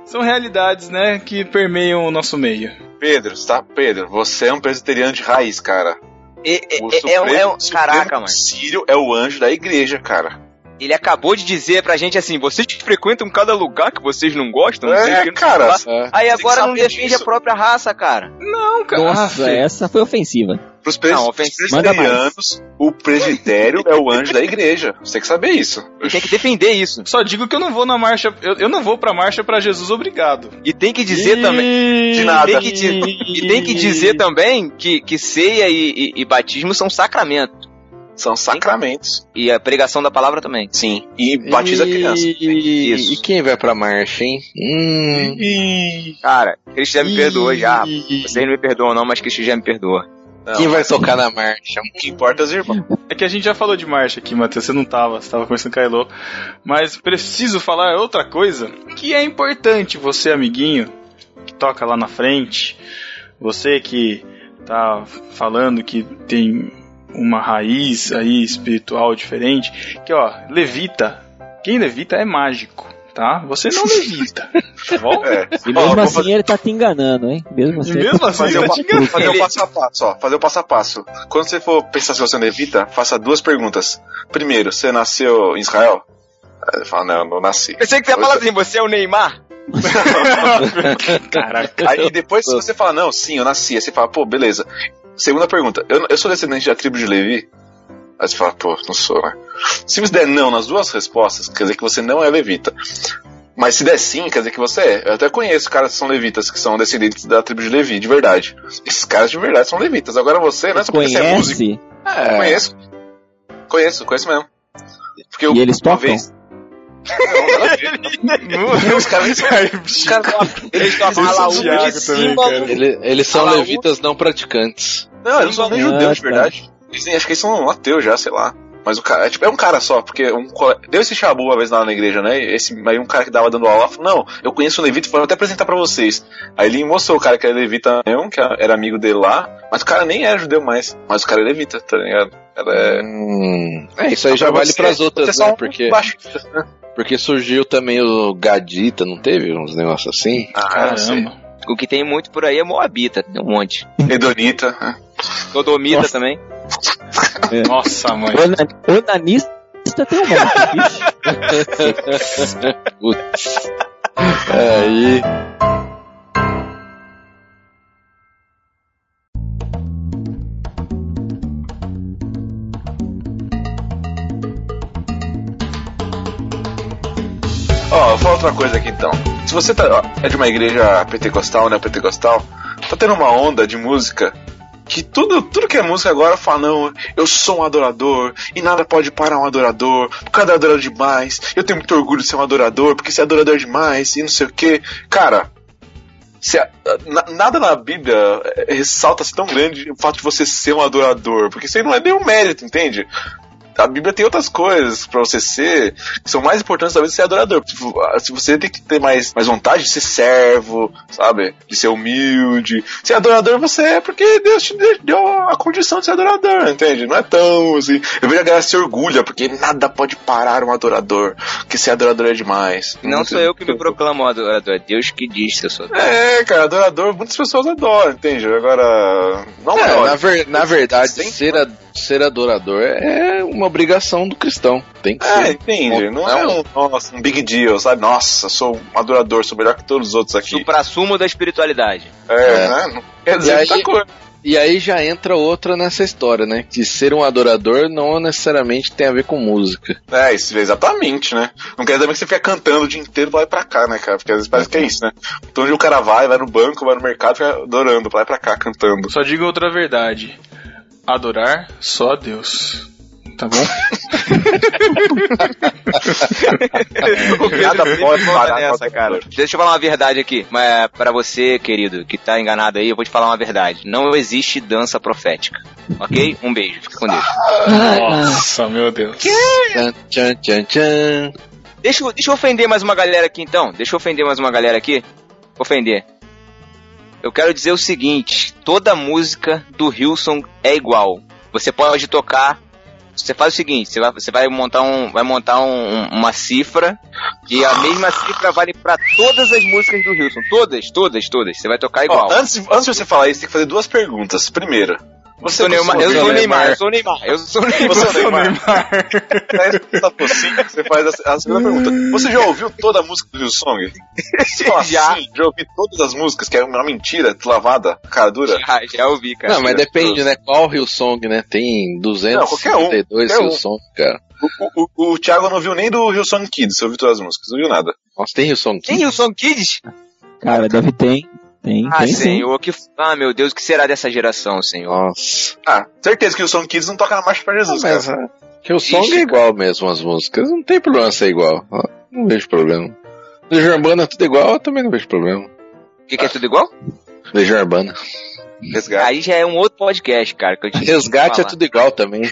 São realidades, né, que permeiam o nosso meio. Pedro, tá? Pedro, você é um presbiteriano de raiz, cara. É, é- O é- é um- é um- Supremo caraca, mano. Sírio é o anjo da igreja, cara. Ele acabou de dizer pra gente assim: vocês frequentam cada lugar que vocês não gostam, não sei o É, que, não cara. É. Aí agora não defende disso. a própria raça, cara. Não, cara. Nossa, Ah, essa foi ofensiva. Pros pres Não, mais. presbiterianos, o presbitério é o anjo da igreja. Você tem que saber isso. E tem que defender isso. Só digo que eu não vou na marcha. Eu, eu não vou pra marcha pra Jesus, obrigado. E tem que dizer também. De nada. Tem que di- e tem que dizer também que, que ceia e, e- e batismo são sacramentos. São sacramentos. E a pregação da palavra também. Sim. E batiza criança. E, Isso. e quem vai pra marcha, hein? Hum. Cara, Cristo já me perdoou já. Vocês não me perdoam não, mas Cristo já me perdoa. Não, Quem vai tocar na marcha? O que importa é os irmãos. É que a gente já falou de marcha aqui, Matheus. Você não tava, você tava conversando com a. Mas preciso falar outra coisa que é importante, você, amiguinho, que toca lá na frente. Você que tá falando que tem uma raiz aí espiritual diferente. Que ó, levita. Quem levita é mágico, tá? Você não levita, (laughs) tá bom? É. E Ó, mesmo vou assim fazer- ele tá te enganando, hein? Mesmo assim. Ele mesmo tá- assim, Fazer ele o, tá te enganando. fazer o passo a passo, ó. Fazer o passo a passo. Quando você for pensar se você é levita, faça duas perguntas. Primeiro, você nasceu em Israel? Ele fala, não, eu não nasci. Pensei que você ia falar assim, você é o Neymar? (laughs) Caraca. Aí depois, se você fala, não, sim, eu nasci, aí você fala, pô, beleza. Segunda pergunta, eu, eu sou descendente da tribo de Levi? Aí você fala, pô, não sou, né? Se você der não nas duas respostas, quer dizer que você não é levita. Mas se der sim, quer dizer que você é. Eu até conheço caras que são levitas, que são descendentes da tribo de Levi, de verdade. Esses caras de verdade são levitas. Agora você, não é só porque você é músico. Conhece? É, conheço. Conheço, conheço mesmo. Porque eu, E eles uma tocam? vez- Os caras os caras Eles é alaúde símbolo. eles são levitas não praticantes. Não, eles não são nem Ah, judeus de tá. verdade. Nem, acho que eles são ateus já, sei lá. Mas o cara, é, tipo, é um cara só, porque um deu esse chabu uma vez lá na igreja, né? Esse, aí um cara que dava dando aula falou, não, eu conheço o Levita, vou até apresentar pra vocês. Aí ele mostrou o cara que era Levita mesmo, que era amigo dele lá, mas o cara nem era judeu mais, mas o cara é Levita, tá ligado? Ela é. Hum, é, isso aí já vale você- pras outras, é né? um Porque, baixista, né? Porque surgiu também o Gadita, não teve uns negócios assim? Ah. Caramba. O que tem muito por aí é Moabita, tem um monte. Edonita. né? Sodomita Nossa. também. Nossa, mãe. Ona- Onanista tem um monte. bicho. (laughs) Putz. Aí. Ó, vou outra coisa aqui então. Se você tá, ó, é de uma igreja pentecostal, né, pentecostal, tá tendo uma onda de música que tudo, tudo que é música agora fala, não, eu sou um adorador e nada pode parar um adorador, por causa da adorador demais, eu tenho muito orgulho de ser um adorador, porque ser adorador é demais e não sei o que. Cara, se a- na- nada na Bíblia eh, ressalta tão grande o fato de você ser um adorador, porque isso aí não é nenhum mérito, entende? A Bíblia tem outras coisas pra você ser que são mais importantes talvez de ser adorador. Tipo, ah, Se você tem que ter mais, mais vontade de ser servo, sabe? De ser humilde. Ser adorador você é porque Deus te deu- a condição de ser adorador, entende? Não é tão assim. Eu vejo a galera se orgulha porque nada pode parar um adorador. Porque ser adorador é demais. Não Muito- sou eu que me proclamo adorador, é Deus que diz que eu sou adorador. É, cara, adorador, muitas pessoas adoram, entende? Agora. Não É, na, ver- na verdade, ser, a- ser adorador é uma obrigação do cristão. Tem que É, ser. entende? Não é um, nossa, um big deal, sabe? Nossa, sou um adorador, sou melhor que todos os outros aqui. Supra-sumo da espiritualidade. É, É. né? Não quer dizer E aí- muita coisa. E aí já entra outra nessa história, né? Que ser um adorador não necessariamente tem a ver com música. É, isso, exatamente, né? Não quer dizer que você fica cantando o dia inteiro pra lá e pra cá, né, cara? Porque às vezes parece que é isso, né? Então onde o cara vai, vai no banco, vai no mercado, fica adorando, pra lá e pra cá, cantando. Só digo outra verdade. Adorar só a Deus. Tá bom? Nada pode parar nessa, cara. Deixa eu falar uma verdade aqui. Mas para você, querido, que tá enganado aí, eu vou te falar uma verdade. Não existe dança profética. Ok? Um beijo. Fica com Deus. Nossa, meu Deus. Tchan, tchan, tchan, tchan. Deixa, deixa eu ofender mais uma galera aqui então. Deixa eu ofender mais uma galera aqui. Ofender. Eu quero dizer o seguinte: toda música do Hilson é igual. Você pode tocar. Você faz o seguinte: você vai, você vai montar, um, vai montar um- uma cifra e a mesma cifra vale pra todas as músicas do Hilson. Todas, todas, todas. Você vai tocar igual. Ó, antes, antes de você falar isso, tem que fazer duas perguntas. Primeira, você eu sou Neymar, eu sou Neymar, eu sou Neymar, eu sou Neymar. Você é Sou Neymar. Neymar. Você faz a, a segunda pergunta. Você já ouviu toda a música do? (laughs) Você fala Já. assim, já ouvi todas as músicas, que é uma mentira, lavada, cara dura? Já, já ouvi, cara. Não, mas depende, né? Qual Hillsong, né? Tem Não, qualquer um, 252 um. Hillsong, cara. O, o, o Thiago não viu nem do Hillsong Kids, você ouviu todas as músicas, não viu nada. Nossa, tem Hillsong Tem Kids? Hilson Kids? Cara, deve ter. Tem, Ah, tem sim. senhor, que. Ah, meu Deus, o que será dessa geração, senhor? Nossa. Ah, certeza que o Hillsong Kids não toca na marcha pra Jesus, Não, mas, cara. Hillsong Ixi, é igual mesmo as músicas. Não tem problema ser igual. Ah, Não vejo problema. Legião Urbana é tudo igual, eu também não vejo problema. O que, que é tudo igual? Legião Urbana. Resgate. Aí já é um outro podcast, cara. Que eu tinha que Resgate é tudo igual também.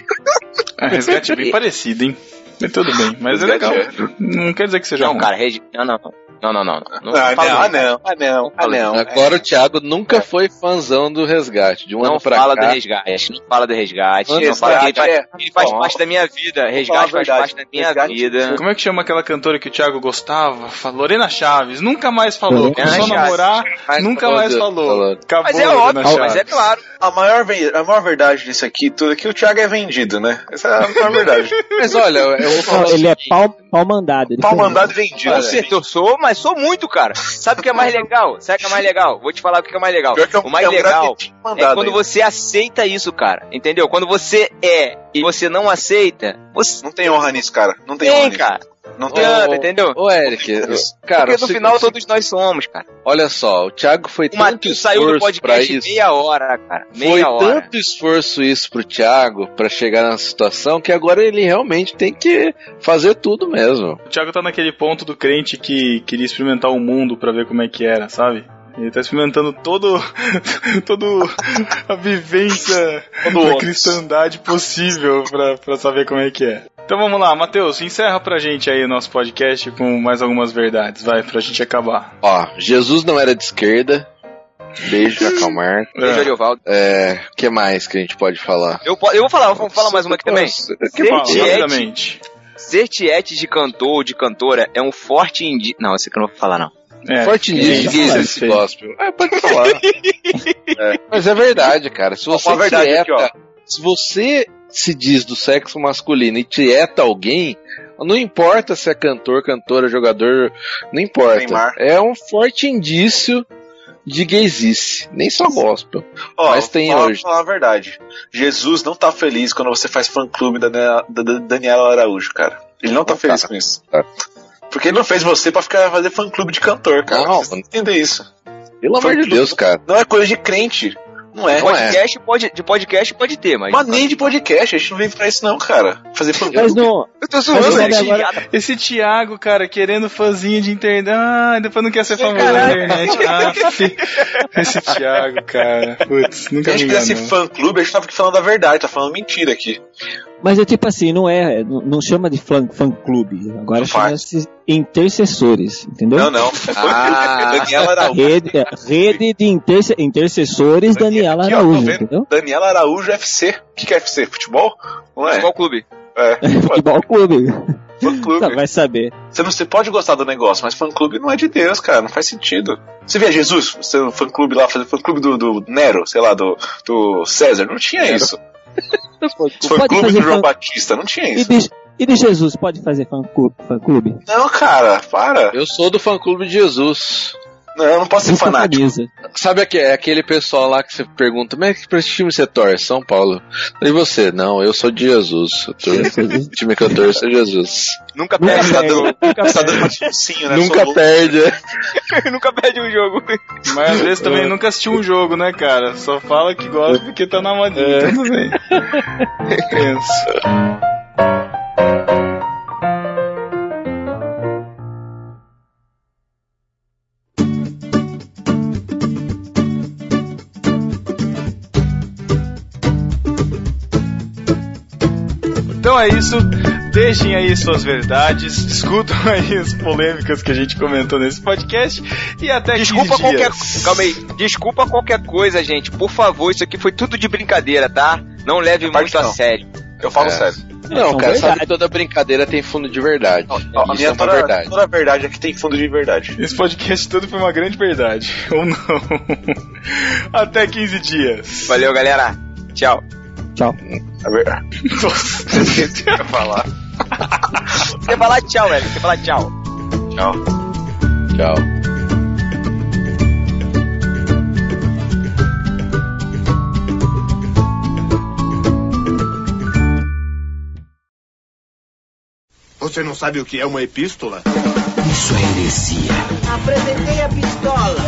A (laughs) resgate é bem parecido, hein? Mas (laughs) tudo bem, mas é legal. Não quer dizer que seja Não, ruim. cara, regi... não, não, não. Não, não, não. Não, não, Ah, não, ah, não, ah, não, ah, não. Agora o Thiago nunca foi fãzão do Resgate. De um Não ano pra fala cá. do resgate. Não fala do resgate. Resgate, Não fala que ele faz, é. ele faz Bom, parte da minha vida. Resgate faz verdade. parte da minha Resgate- vida. Como é que chama aquela cantora que o Thiago gostava? Lorena Chaves. Nunca mais falou. Começou a namorar, Mas nunca mais falou. falou. Acabou Mas é óbvio, mas é claro. A maior, a maior verdade disso aqui tudo é que o Thiago é vendido, né? Essa é a maior verdade. (laughs) Mas olha, eu. Não, ele é seguinte. pau, pau mandado. Ele Pau mandado vendido. Com né? certeza, eu sou, mas sou muito, cara. Sabe o que é mais legal? Sabe o que é mais legal? Vou te falar o que é mais legal. É um- O mais é um legal é quando ainda. você aceita isso, cara. Entendeu? Quando você é e você não aceita, você Não tem honra nisso, cara. Não tem honra tem, nisso. cara. Não tem adianta, honra. entendeu? Ô, Eric, Isso. cara, Porque no você- final você- todos nós somos, cara. olha só, o Thiago foi O tanto saiu do podcast isso. meia hora, cara. Foi Meia hora. tanto esforço isso pro Thiago pra chegar nessa situação que agora ele realmente tem que fazer tudo mesmo. O Thiago tá naquele ponto do crente que queria experimentar o mundo pra ver como é que era, sabe? Ele tá experimentando todo, (laughs) todo a vivência Todo da cristandade possível pra, pra saber como é que é. Então vamos lá, Matheus, encerra pra gente aí o nosso podcast com mais algumas verdades, vai, pra gente acabar. Ó, Jesus não era de esquerda. Beijo, (laughs) Cacau Marco. Beijo, Ariovaldo. É, o que mais que a gente pode falar? Eu, eu vou falar, vou falar mais uma aqui também. Que Fala, Tiete. rapidamente. Ser tiete de cantor ou de cantora é um forte indi... Não, esse aqui eu não vou falar, não. É, Forte é é esse gospel. É, pode falar. (laughs) É, Mas é verdade, cara. Se você Uma verdade tieta, aqui, se você se diz do sexo masculino e tieta alguém, não importa se é cantor, cantora, jogador, não importa. Neymar. É um forte indício de gaysice. Nem só gospel. Ó, Mas tem falar, hoje. falar a verdade. Jesus não tá feliz quando você faz fã clube da, Daniela- da da Daniela Araújo, cara. Ele não tá Não feliz tá. com isso. Tá. Porque ele não fez você pra ficar fazer fã clube de cantor, cara. Não, Vocês que entender isso. Pelo amor de Deus, cara. Não é coisa de crente. Não é. Não é. Podcast pode, de podcast pode ter, mas. Mas nem de podcast, a gente não veio pra isso não, cara. Fazer fã Mas clube. não. Eu tô Mas zoando, agora- Esse Thiago, cara, querendo fãzinho de internet. Ah, depois não quer ser famoso na internet. Ah, esse Thiago, cara. Putz, Se nunca a me gente fizesse fã clube, a gente tava aqui falando a verdade, tá falando mentira aqui. Mas é tipo assim, não é. Não, não chama de fã, fã clube. Agora Não chama-se intercessores, entendeu? Não, não. É Ah. (laughs) Daniela Araújo. Rede, é, rede de interce- intercessores Daniela Aqui, ó, Araújo, tô vendo. entendeu? Daniela Araújo FC. O que, que é FC? Futebol? Não é? Qual clube? É. (laughs) Futebol clube. Fã clube. Tá, vai saber. Você, não, você pode gostar do negócio, mas fã clube não é de Deus, cara. Não faz sentido. Você via Jesus, seu fã clube lá, fazer fã clube do, do Nero, sei lá, do, do César. Não tinha Nero. isso. Fã Pode clube do João fã, Batista. Não tinha e, isso. de, e de Jesus, pode fazer fã clube? Fã clube? Não, cara, para. Eu sou do fã clube de Jesus. Não, eu não posso ser fanático. Sabe aque- é aquele pessoal lá que você pergunta, mas pra esse time você torce? São Paulo. E você? Não, eu sou de Jesus. O (laughs) time que eu torço é Jesus. Nunca É, perde, tá dando, nunca tá dando perde. patrocínio, né? Nunca Sou- perde. (laughs) nunca perde um jogo. Mas às vezes também nunca assistiu um jogo, né, cara? Só fala que gosta porque tá na modinha. Tudo bem. (laughs) Penso. É isso. Deixem aí suas verdades, discutam (laughs) aí as polêmicas que a gente comentou nesse podcast e até Desculpa 15 qualquer. dias. Calma aí. Desculpa qualquer coisa, gente. Por favor, isso aqui foi tudo de brincadeira, tá? Não leve muito a não. sério. Eu falo É. sério. Não, cara, sabe verdade. toda brincadeira tem fundo de verdade. Ó, a Isso minha é toda, verdade. toda a verdade é que tem fundo de verdade. Esse podcast todo foi uma grande verdade. (laughs) Ou não. (laughs) Até 15 dias. Valeu, galera. Tchau. Tchau. A verdade. Nossa. Esqueci o que eu ia falar. Você quer falar tchau, velho. Você quer falar tchau. Tchau. Tchau. Você não sabe o que é uma epístola? Isso é heresia. Apresentei a pistola.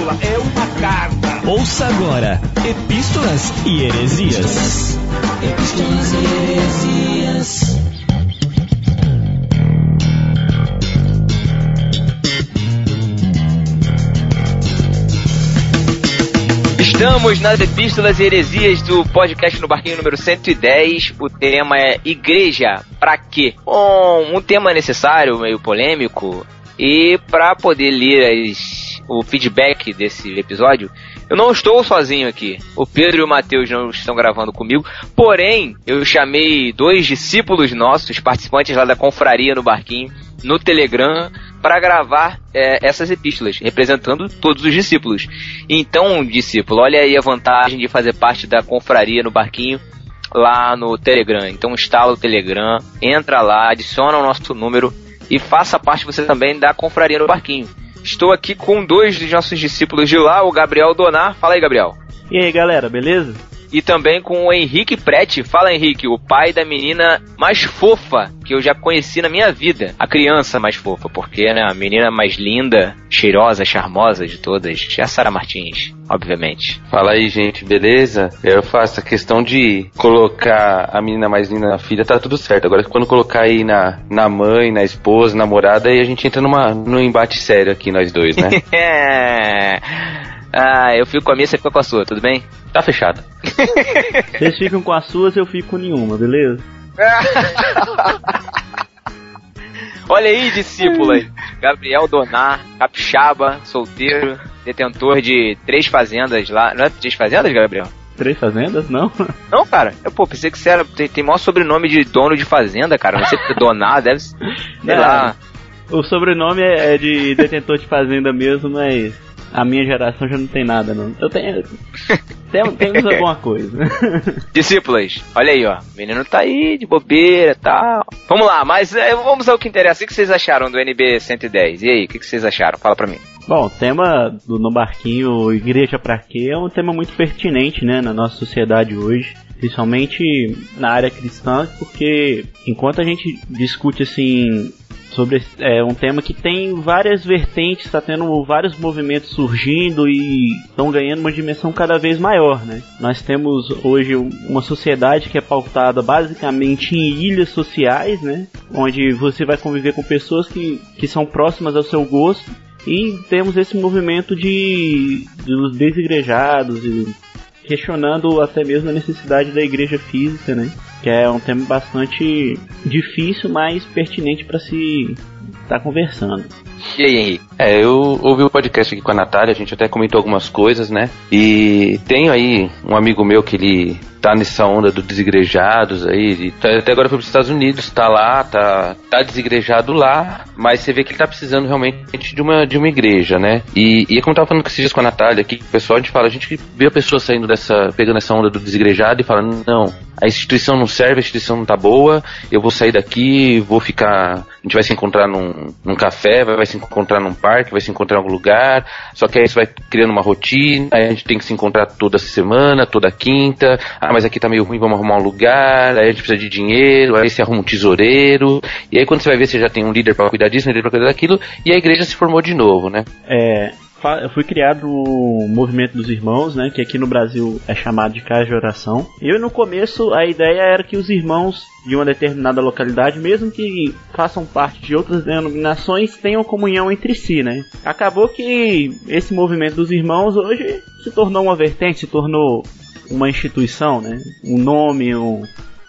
Epístola é uma carta. Ouça agora Epístolas e Heresias. Epístolas e Heresias. Estamos nas epístolas e heresias do podcast no barquinho número 110. O tema é Igreja, pra quê? Bom, um tema necessário, meio polêmico. E para poder ler as- o feedback desse episódio, eu não estou sozinho aqui. O Pedro e o Matheus não estão gravando comigo. Porém, eu chamei dois discípulos nossos, participantes lá da confraria no barquinho, no Telegram, para gravar é, essas epístolas, representando todos os discípulos. Então, discípulo, olha aí a vantagem de fazer parte da confraria no barquinho lá no Telegram. Então instala o Telegram, entra lá, adiciona o nosso número e faça parte você também da confraria no barquinho. Estou aqui com dois dos nossos discípulos de lá, o Gabriel Donar. Fala aí, Gabriel. E aí, galera, beleza? E também com o Henrique Prete. Fala, Henrique, o pai da menina mais fofa que eu já conheci na minha vida. A criança mais fofa, porque né, a menina mais linda, cheirosa, charmosa de todas é a Sara Martins, obviamente. Fala aí, gente, beleza? Eu faço a questão de colocar a menina mais linda na filha, tá tudo certo. Agora, quando colocar aí na, na mãe, na esposa, namorada, aí a gente entra numa, num embate sério aqui, nós dois, né? (laughs) (laughs) É. Ah, eu fico com a minha, você fica com a sua, tudo bem? tá fechado. (laughs) Vocês ficam com as suas, eu fico com nenhuma, beleza? (laughs) Olha aí, discípulo aí. Gabriel Donar, capixaba, solteiro, detentor de três fazendas lá. Não é três fazendas, Gabriel? Três fazendas? Não? Não, cara. Eu, pô, pensei que você era. Tem, tem maior sobrenome de dono de fazenda, cara. Não sei porque donar, deve ser. Sei Não. lá. O sobrenome é é de detentor de fazenda mesmo, mas a minha geração já não tem nada, não. Eu tenho. tem- (laughs) temos alguma coisa. (laughs) Discípulos, olha aí, ó. O menino tá aí, de bobeira e tal. Vamos lá, mas é, vamos ao que interessa. O que vocês acharam do NB 110? E aí, o que vocês acharam? Fala pra mim. Bom, o tema do No Barquinho Igreja pra quê é um tema muito pertinente, né, na nossa sociedade hoje. Principalmente na área cristã, porque enquanto a gente discute assim sobre é, um tema que tem várias vertentes, está tendo vários movimentos surgindo e estão ganhando uma dimensão cada vez maior, né? Nós temos hoje um- uma sociedade que é pautada basicamente em ilhas sociais, né? Onde você vai conviver com pessoas que, que são próximas ao seu gosto e temos esse movimento de dos desigrejados e questionando até mesmo a necessidade da igreja física, né? Que é um tema bastante difícil, mas pertinente para se estar conversando. E aí, Henrique? É, eu ouvi o podcast aqui com a Natália, a gente até comentou algumas coisas, né? E tenho aí um amigo meu que ele tá nessa onda dos desigrejados aí, ele tá- até agora foi para os Estados Unidos, tá lá, tá, tá desigrejado lá, mas você vê que ele tá precisando realmente de uma, de uma igreja, né? E, e é como eu tava falando com esses dias com a Natália aqui, o pessoal, a gente fala, a gente vê a pessoa saindo dessa, pegando essa onda do desigrejado e fala, não, a instituição não serve, a instituição não tá boa, eu vou sair daqui, vou ficar a gente vai se encontrar num, num café, vai, vai se encontrar num parque, vai se encontrar em algum lugar, só que aí isso vai criando uma rotina, aí a gente tem que se encontrar toda semana, toda quinta, ah, mas aqui tá meio ruim, vamos arrumar um lugar, aí a gente precisa de dinheiro, aí você arruma um tesoureiro, e aí quando você vai ver, você já tem um líder para cuidar disso, um líder para cuidar daquilo, e a igreja se formou de novo, né? É, foi criado o movimento dos irmãos, né, que aqui no Brasil é chamado de casa de oração. E no começo a ideia era que os irmãos de uma determinada localidade, mesmo que façam parte de outras denominações, tenham comunhão entre si, né? Acabou que esse movimento dos irmãos hoje se tornou uma vertente, se tornou uma instituição, né? Um nome, um,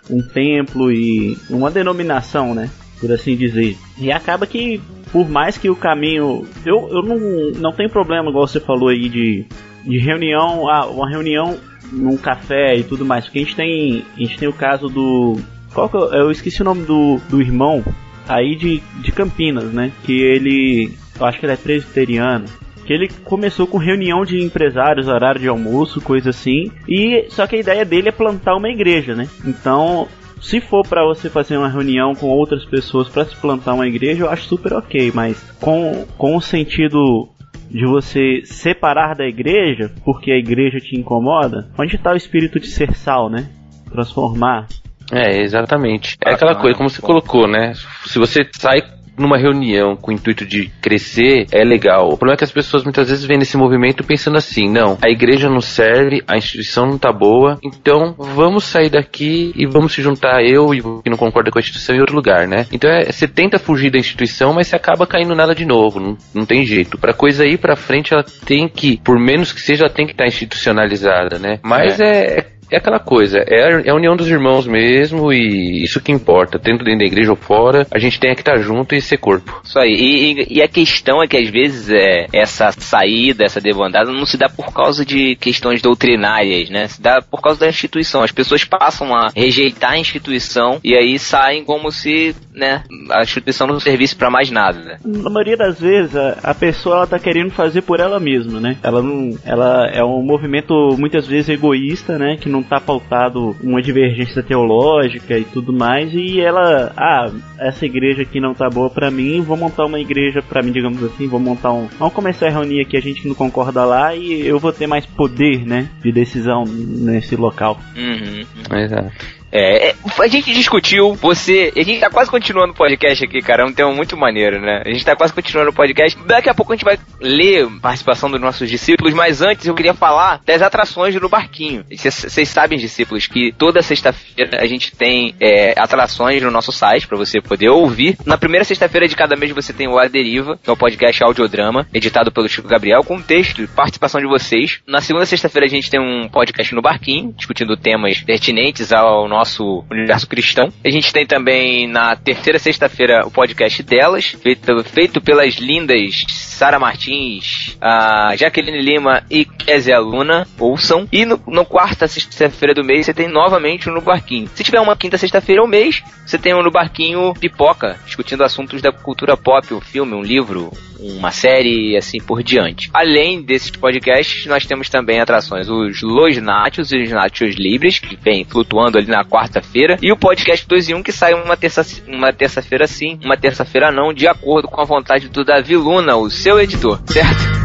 um templo e uma denominação, né? Por assim dizer. E acaba que, por mais que o caminho. Eu, eu não, não tenho problema, igual você falou aí, de, de reunião, ah, uma reunião num café e tudo mais. Porque a gente tem, a gente tem o caso do. Qual que eu, eu esqueci o nome do, do irmão aí de, de Campinas, né? Que ele. Eu acho que ele é presbiteriano que ele começou com reunião de empresários, horário de almoço, coisa assim. E só que a ideia dele é plantar uma igreja, né? Então, se for para você fazer uma reunião com outras pessoas para se plantar uma igreja, eu acho super ok, mas com, com o sentido de você separar da igreja, porque a igreja te incomoda, onde está o espírito de ser sal, né? Transformar. É, exatamente. É aquela coisa, como você colocou, né? Se você sai numa reunião com o intuito de crescer, é legal. O problema é que as pessoas muitas vezes vêm nesse movimento pensando assim, não, a igreja não serve, a instituição não tá boa, então vamos sair daqui e vamos se juntar eu e o que não concorda com a instituição em outro lugar, né? Então é, você tenta fugir da instituição, mas você acaba caindo nela de novo, não, não tem jeito. Pra coisa ir pra frente, ela tem que, por menos que seja, ela tem que estar institucionalizada, né? Mas é, é aquela coisa, é a, é a união dos irmãos mesmo e isso que importa, dentro dentro da igreja ou fora, a gente tem que estar junto e ser corpo. Isso aí. E, e- e a questão é que às vezes é, essa saída, essa debandada não se dá por causa de questões doutrinárias, né? Se dá por causa da instituição. As pessoas passam a rejeitar a instituição e aí saem como se, né, a instituição não servisse pra mais nada. Na maioria das vezes, a, a pessoa ela tá querendo fazer por ela mesma, né? Ela não, ela é um movimento muitas vezes egoísta, né? Que não tá pautado uma divergência teológica e tudo mais. E ela, ah, essa igreja aqui não tá boa pra mim, vou montar uma igreja pra mim, digamos assim. Vou montar um, vamos começar a reunir aqui a gente que não concorda lá e eu vou ter mais poder, né? De decisão nesse local. Uhum. Exato. É, é, a gente discutiu, você. A gente tá quase continuando o podcast aqui, cara. É um tema muito maneiro, né? A gente tá quase continuando o podcast. Daqui a pouco a gente vai ler participação dos nossos discípulos, mas antes eu queria falar das atrações no barquinho. Vocês sabem, discípulos, que toda sexta-feira a gente tem é, atrações no nosso site pra você poder ouvir. Na primeira sexta-feira de cada mês você tem o A Deriva, que é o podcast audiodrama, editado pelo Chico Gabriel, com texto e participação de vocês. Na segunda sexta-feira a gente tem um podcast no barquinho, discutindo temas pertinentes ao nosso universo cristão. A gente tem também na terceira sexta-feira o podcast delas, feito, feito pelas lindas Sara Martins, a Jaqueline Lima e Kézia Luna, ouçam. E no, no quarta sexta-feira do mês você tem novamente um no barquinho. Se tiver uma quinta sexta-feira ao mês, você tem um no barquinho pipoca, discutindo assuntos da cultura pop, um filme, um livro, uma série e assim por diante. Além desses podcasts, nós temos também atrações, os Los Nachos e os Nachos Libres, que vem flutuando ali na quarta-feira, e o podcast 2 em 1 que sai uma terça uma terça-feira sim, uma terça-feira não, de acordo com a vontade do Davi Luna, o seu editor, certo?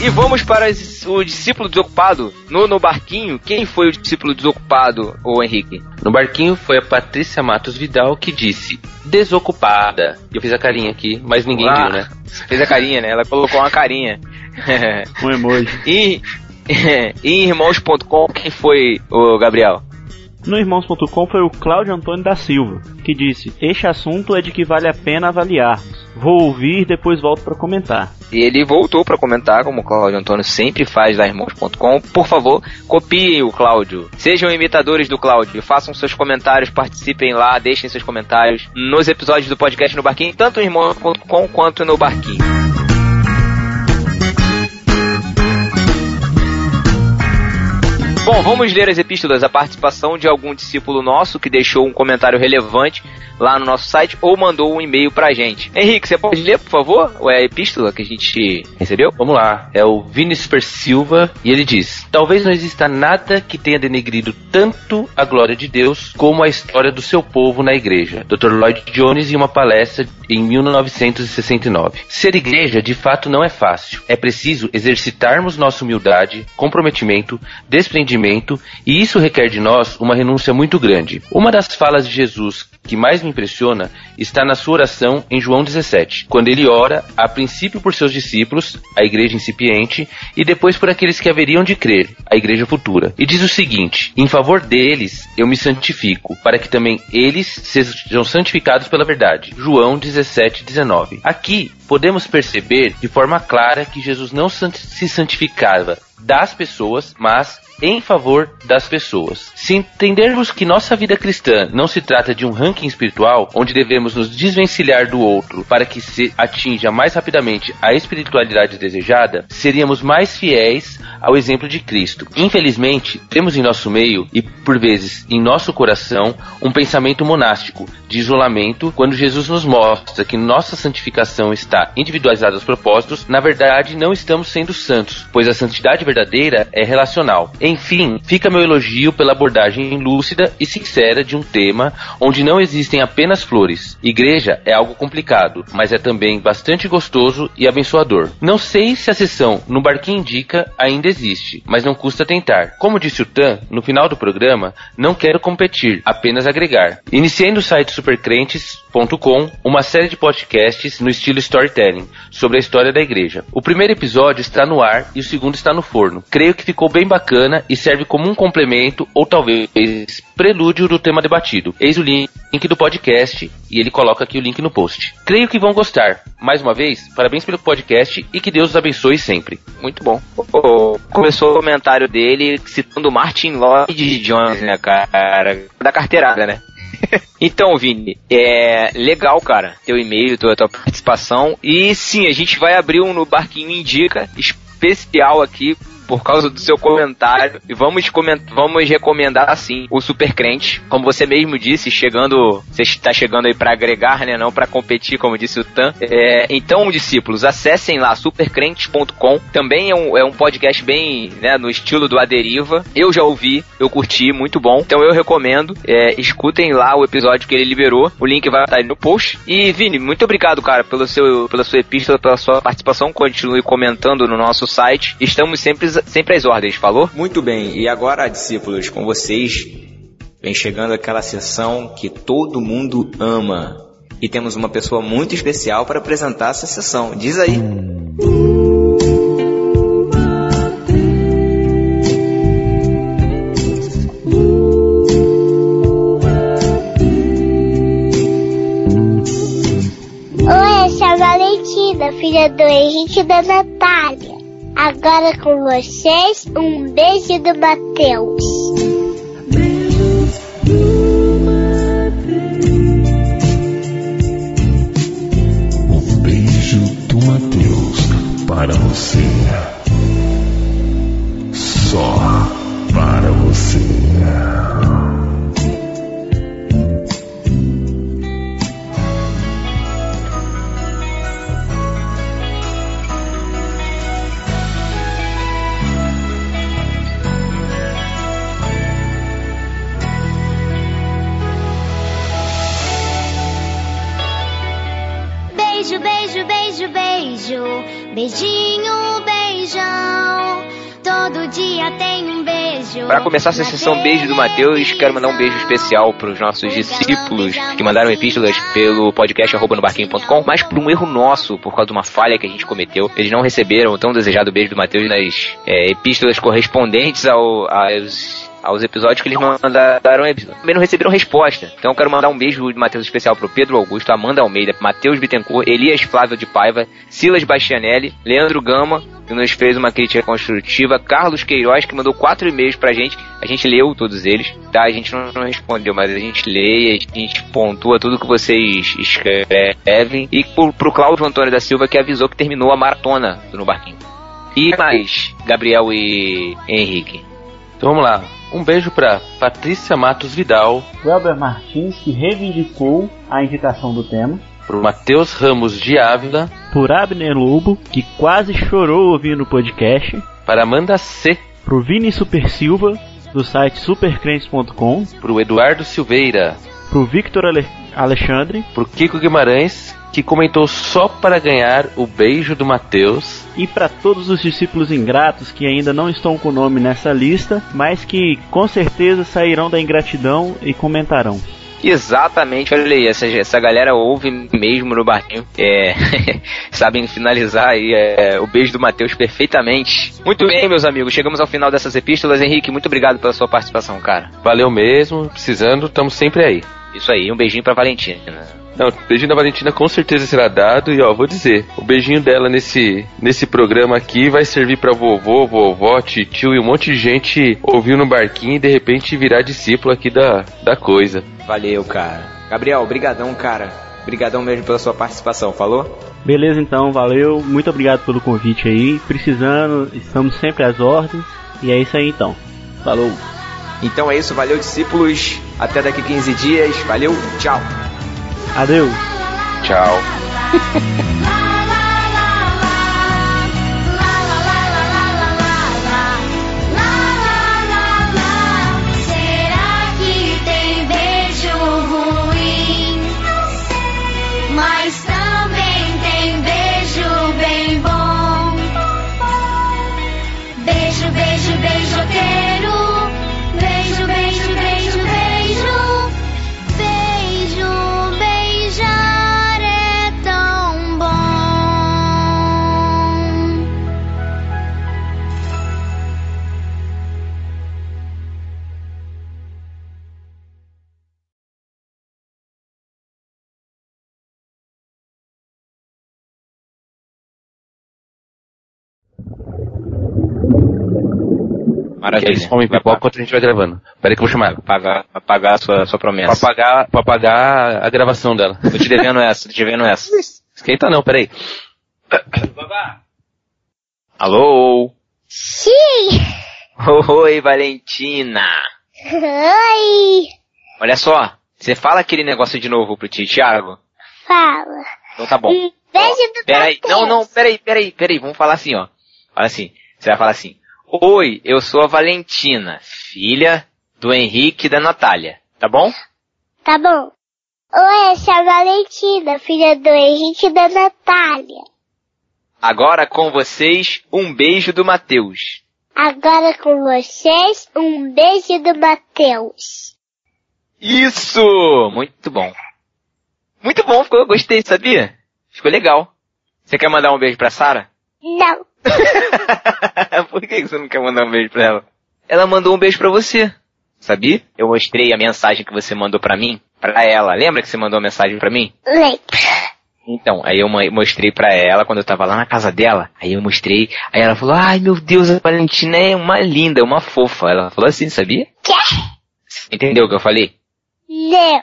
E vamos para o discípulo desocupado no, no barquinho. Quem foi o discípulo desocupado, ô Henrique? No barquinho foi a Patrícia Matos Vidal que disse desocupada. Eu fiz a carinha aqui, mas ninguém Ah, viu, né? Fez a carinha, né? Ela colocou uma carinha. (laughs) Um emoji. e, (laughs) e em irmãos.com, quem foi o Gabriel? No irmãos.com foi o Cláudio Antônio da Silva, que disse: Este assunto é de que vale a pena avaliarmos. Vou ouvir depois volto para comentar. E ele voltou para comentar, como o Cláudio Antônio sempre faz lá irmãos.com. Por favor, copiem o Cláudio. Sejam imitadores do Cláudio. Façam seus comentários, participem lá, deixem seus comentários nos episódios do podcast no Barquinho, tanto em irmãos.com quanto no Barquinho. Bom, vamos ler as epístolas, a participação de algum discípulo nosso que deixou um comentário relevante lá no nosso site ou mandou um e-mail pra gente. Henrique, você pode ler, por favor, a epístola que a gente recebeu? Vamos lá, é o Vinícius Silva e ele diz: Talvez não exista nada que tenha denegrido tanto a glória de Deus como a história do seu povo na igreja. Dr. Lloyd Jones em uma palestra em 1969. Ser igreja de fato não é fácil. É preciso exercitarmos nossa humildade, comprometimento, desprendimento e isso requer de nós uma renúncia muito grande. Uma das falas de Jesus que mais me impressiona está na sua oração em João 17, quando ele ora, a princípio por seus discípulos, a igreja incipiente, e depois por aqueles que haveriam de crer, a igreja futura. E diz o seguinte: Em favor deles eu me santifico, para que também eles sejam santificados pela verdade. João 17, 19. Aqui podemos perceber de forma clara que Jesus não se santificava das pessoas, mas em favor das pessoas. Se entendermos que nossa vida cristã não se trata de um ranking espiritual, onde devemos nos desvencilhar do outro para que se atinja mais rapidamente a espiritualidade desejada, seríamos mais fiéis ao exemplo de Cristo. Infelizmente, temos em nosso meio e por vezes em nosso coração um pensamento monástico de isolamento, quando Jesus nos mostra que nossa santificação está individualizada aos propósitos, na verdade não estamos sendo santos, pois a santidade verdadeira é relacional. Enfim, fica meu elogio pela abordagem lúcida e sincera de um tema onde não existem apenas flores. Igreja é algo complicado, mas é também bastante gostoso e abençoador. Não sei se a sessão no Barquinho Indica ainda existe, mas não custa tentar. Como disse o Tan, no final do programa, não quero competir, apenas agregar. Iniciei no site supercrentes.com uma série de podcasts no estilo storytelling sobre a história da igreja. O primeiro episódio está no ar e o segundo está no forno. Creio que ficou bem bacana e serve como um complemento ou talvez prelúdio do tema debatido. Eis o link do podcast e ele coloca aqui o link no post. Creio que vão gostar. Mais uma vez, parabéns pelo podcast e que Deus os abençoe sempre. Muito bom. Começou o comentário dele citando Martin Lloyd Jones, né, cara? Da carteirada, né? (laughs) então, Vini, é legal, cara, teu e-mail, tua, tua participação. E sim, a gente vai abrir um no Barquinho Indica especial aqui por causa do seu comentário. E vamos, coment vamos recomendar, assim, o Super Crente. Como você mesmo disse, chegando. Você está chegando aí para agregar, né? Não para competir, como disse o Tan. É, então, discípulos, acessem lá supercrentes.com. Também é um, é um podcast bem né, no estilo do Aderiva. Eu já ouvi, eu curti, muito bom. Então eu recomendo. É, escutem lá o episódio que ele liberou. O link vai estar aí no post. E, Vini, muito obrigado, cara, pelo seu, pela sua epístola, pela sua participação. Continue comentando no nosso site. Estamos sempre sempre às ordens, falou? Muito bem, e agora, discípulos, com vocês, vem chegando aquela sessão que todo mundo ama. E temos uma pessoa muito especial para apresentar essa sessão. Diz aí. Oi, eu sou a Valentina, filha do Henrique e da Natália. Agora com vocês, um beijo do Matheus. Um beijo do Matheus para você. Começar essa sessão Beijo do Mateus, quero mandar um beijo especial para os nossos discípulos que mandaram epístolas pelo podcast arroba no barquinho.com, mas por um erro nosso, por causa de uma falha que a gente cometeu. Eles não receberam o tão desejado beijo do Mateus nas é, epístolas correspondentes ao, aos aos episódios que eles mandaram também não receberam resposta. Então eu quero mandar um beijo de Matheus especial pro Pedro Augusto, Amanda Almeida, Matheus Bittencourt, Elias Flávio de Paiva, Silas Bastianelli, Leandro Gama, que nos fez uma crítica construtiva, Carlos Queiroz, que mandou quatro e-mails pra gente. A gente leu todos eles, tá? A gente não, respondeu, mas a gente lê, a gente pontua tudo que vocês escrevem. E pro, pro Cláudio Antônio da Silva, que avisou que terminou a maratona do No Barquinho. E mais, Gabriel e Henrique. Então vamos lá. Um beijo pra Patrícia Matos Vidal, Welber Martins, que reivindicou a indicação do tema. pro Matheus Ramos de Ávila, Por Abner Lobo, que quase chorou ouvindo o podcast. para Amanda C, Pro Vini Super Silva, do site supercrentes.com. pro Eduardo Silveira, Pro Victor Ale- Alexandre. pro Kiko Guimarães, que comentou só para ganhar o beijo do Matheus, E para todos os discípulos ingratos que ainda não estão com o nome nessa lista, mas que com certeza sairão da ingratidão e comentarão. Exatamente, olha aí, essa, essa galera ouve mesmo no barquinho, é, (laughs) sabem finalizar aí é, o beijo do Matheus perfeitamente. Muito bem, meus amigos, chegamos ao final dessas epístolas. Henrique, muito obrigado pela sua participação, cara. valeu mesmo, precisando, estamos sempre aí. Isso aí, um beijinho pra Valentina. Não, o beijinho da Valentina com certeza será dado e ó, vou dizer, o beijinho dela nesse, nesse programa aqui vai servir pra vovô, vovó, tio e um monte de gente ouvir no barquinho e de repente virar discípulo aqui da, da coisa. Valeu, cara. Gabriel, brigadão, cara. Brigadão mesmo pela sua participação, falou? Beleza, então, valeu. Muito obrigado pelo convite aí. Precisando, estamos sempre às ordens. E é isso aí então. Falou. Então é isso, valeu, discípulos. Até daqui 15 dias. Valeu, tchau. Adeus. Tchau. (laughs) Maravilha. Eles comem pipoca enquanto a gente vai gravando. Peraí que eu vou chamar ela. pagar, pra pagar a sua, sua Pra promessa. pagar, pra pagar a gravação dela. Tô te devendo essa, tô te devendo essa. Esquenta não, peraí. Alô? Sim! Oi, Valentina. Oi! Olha só, você fala aquele negócio de novo pro tio Thiago? Fala. Então tá bom. Um beijo do Peraí, não, não, peraí, peraí, peraí, vamos falar assim, ó. Fala assim, você vai falar assim, Oi, eu sou a Valentina, filha do Henrique e da Natália, tá bom? Tá bom. Oi, essa é a Valentina, filha do Henrique e da Natália. Agora com vocês, um beijo do Matheus. Agora com vocês, um beijo do Matheus. Isso! Muito bom. Muito bom, ficou, gostei, sabia? Ficou legal. Você quer mandar um beijo pra Sara? Não. (laughs) Por que você não quer mandar um beijo pra ela? Ela mandou um beijo pra você. Sabia? Eu mostrei a mensagem que você mandou pra mim, pra ela. Lembra que você mandou a mensagem pra mim? Lembro. Então, aí eu mo- mostrei pra ela quando eu tava lá na casa dela. Aí eu mostrei, aí ela falou: "Ai, meu Deus, a Valentina é uma linda, uma fofa". Ela falou assim, sabia? Quê? Entendeu o que eu falei? Não.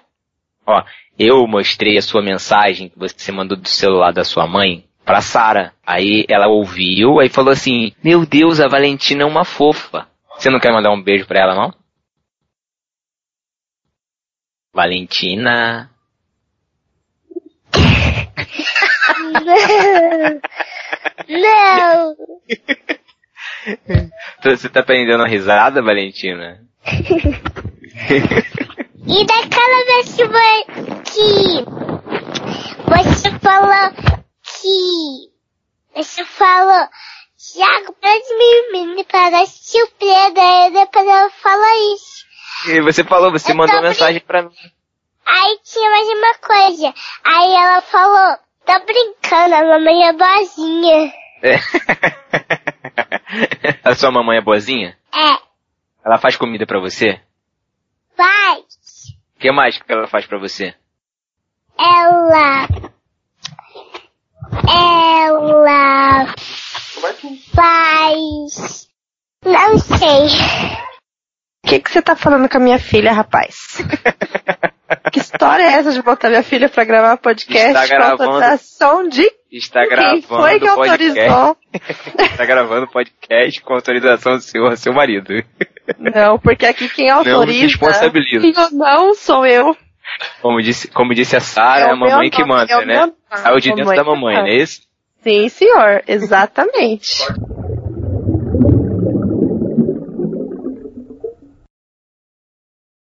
Ó, eu mostrei a sua mensagem que você mandou do celular da sua mãe pra Sara. Aí ela ouviu, aí falou assim: "Meu Deus, a Valentina é uma fofa". Você não quer mandar um beijo pra ela, não? Valentina. Não. (laughs) Você tá prendendo a risada, Valentina? E daquela vez que você falou que você falou Thiago, para de mim, me parece surpresa, aí depois ela fala isso. E você falou, você Eu mandou mensagem pra mim. Aí tinha mais uma coisa. Aí ela falou, tá brincando, a mamãe é boazinha. É. (laughs) a sua mamãe é boazinha? É, Ela faz comida pra você? vai. O que mais que ela faz pra você? Ela. Ela. Faz. Não sei. O que, que você tá falando com a minha filha, rapaz? (laughs) que história é essa de botar minha filha pra gravar podcast Está com gravando. autorização de Está quem gravando foi que podcast. autorizou? (laughs) Está gravando podcast com autorização do seu, seu marido. Não, porque aqui quem autoriza. responsabilizo. Quem eu não sou eu. Como disse, como disse a Sara, É é a mamãe que manda, é né? Saiu de dentro da mamãe, não manda. é isso? Sim, senhor, exatamente.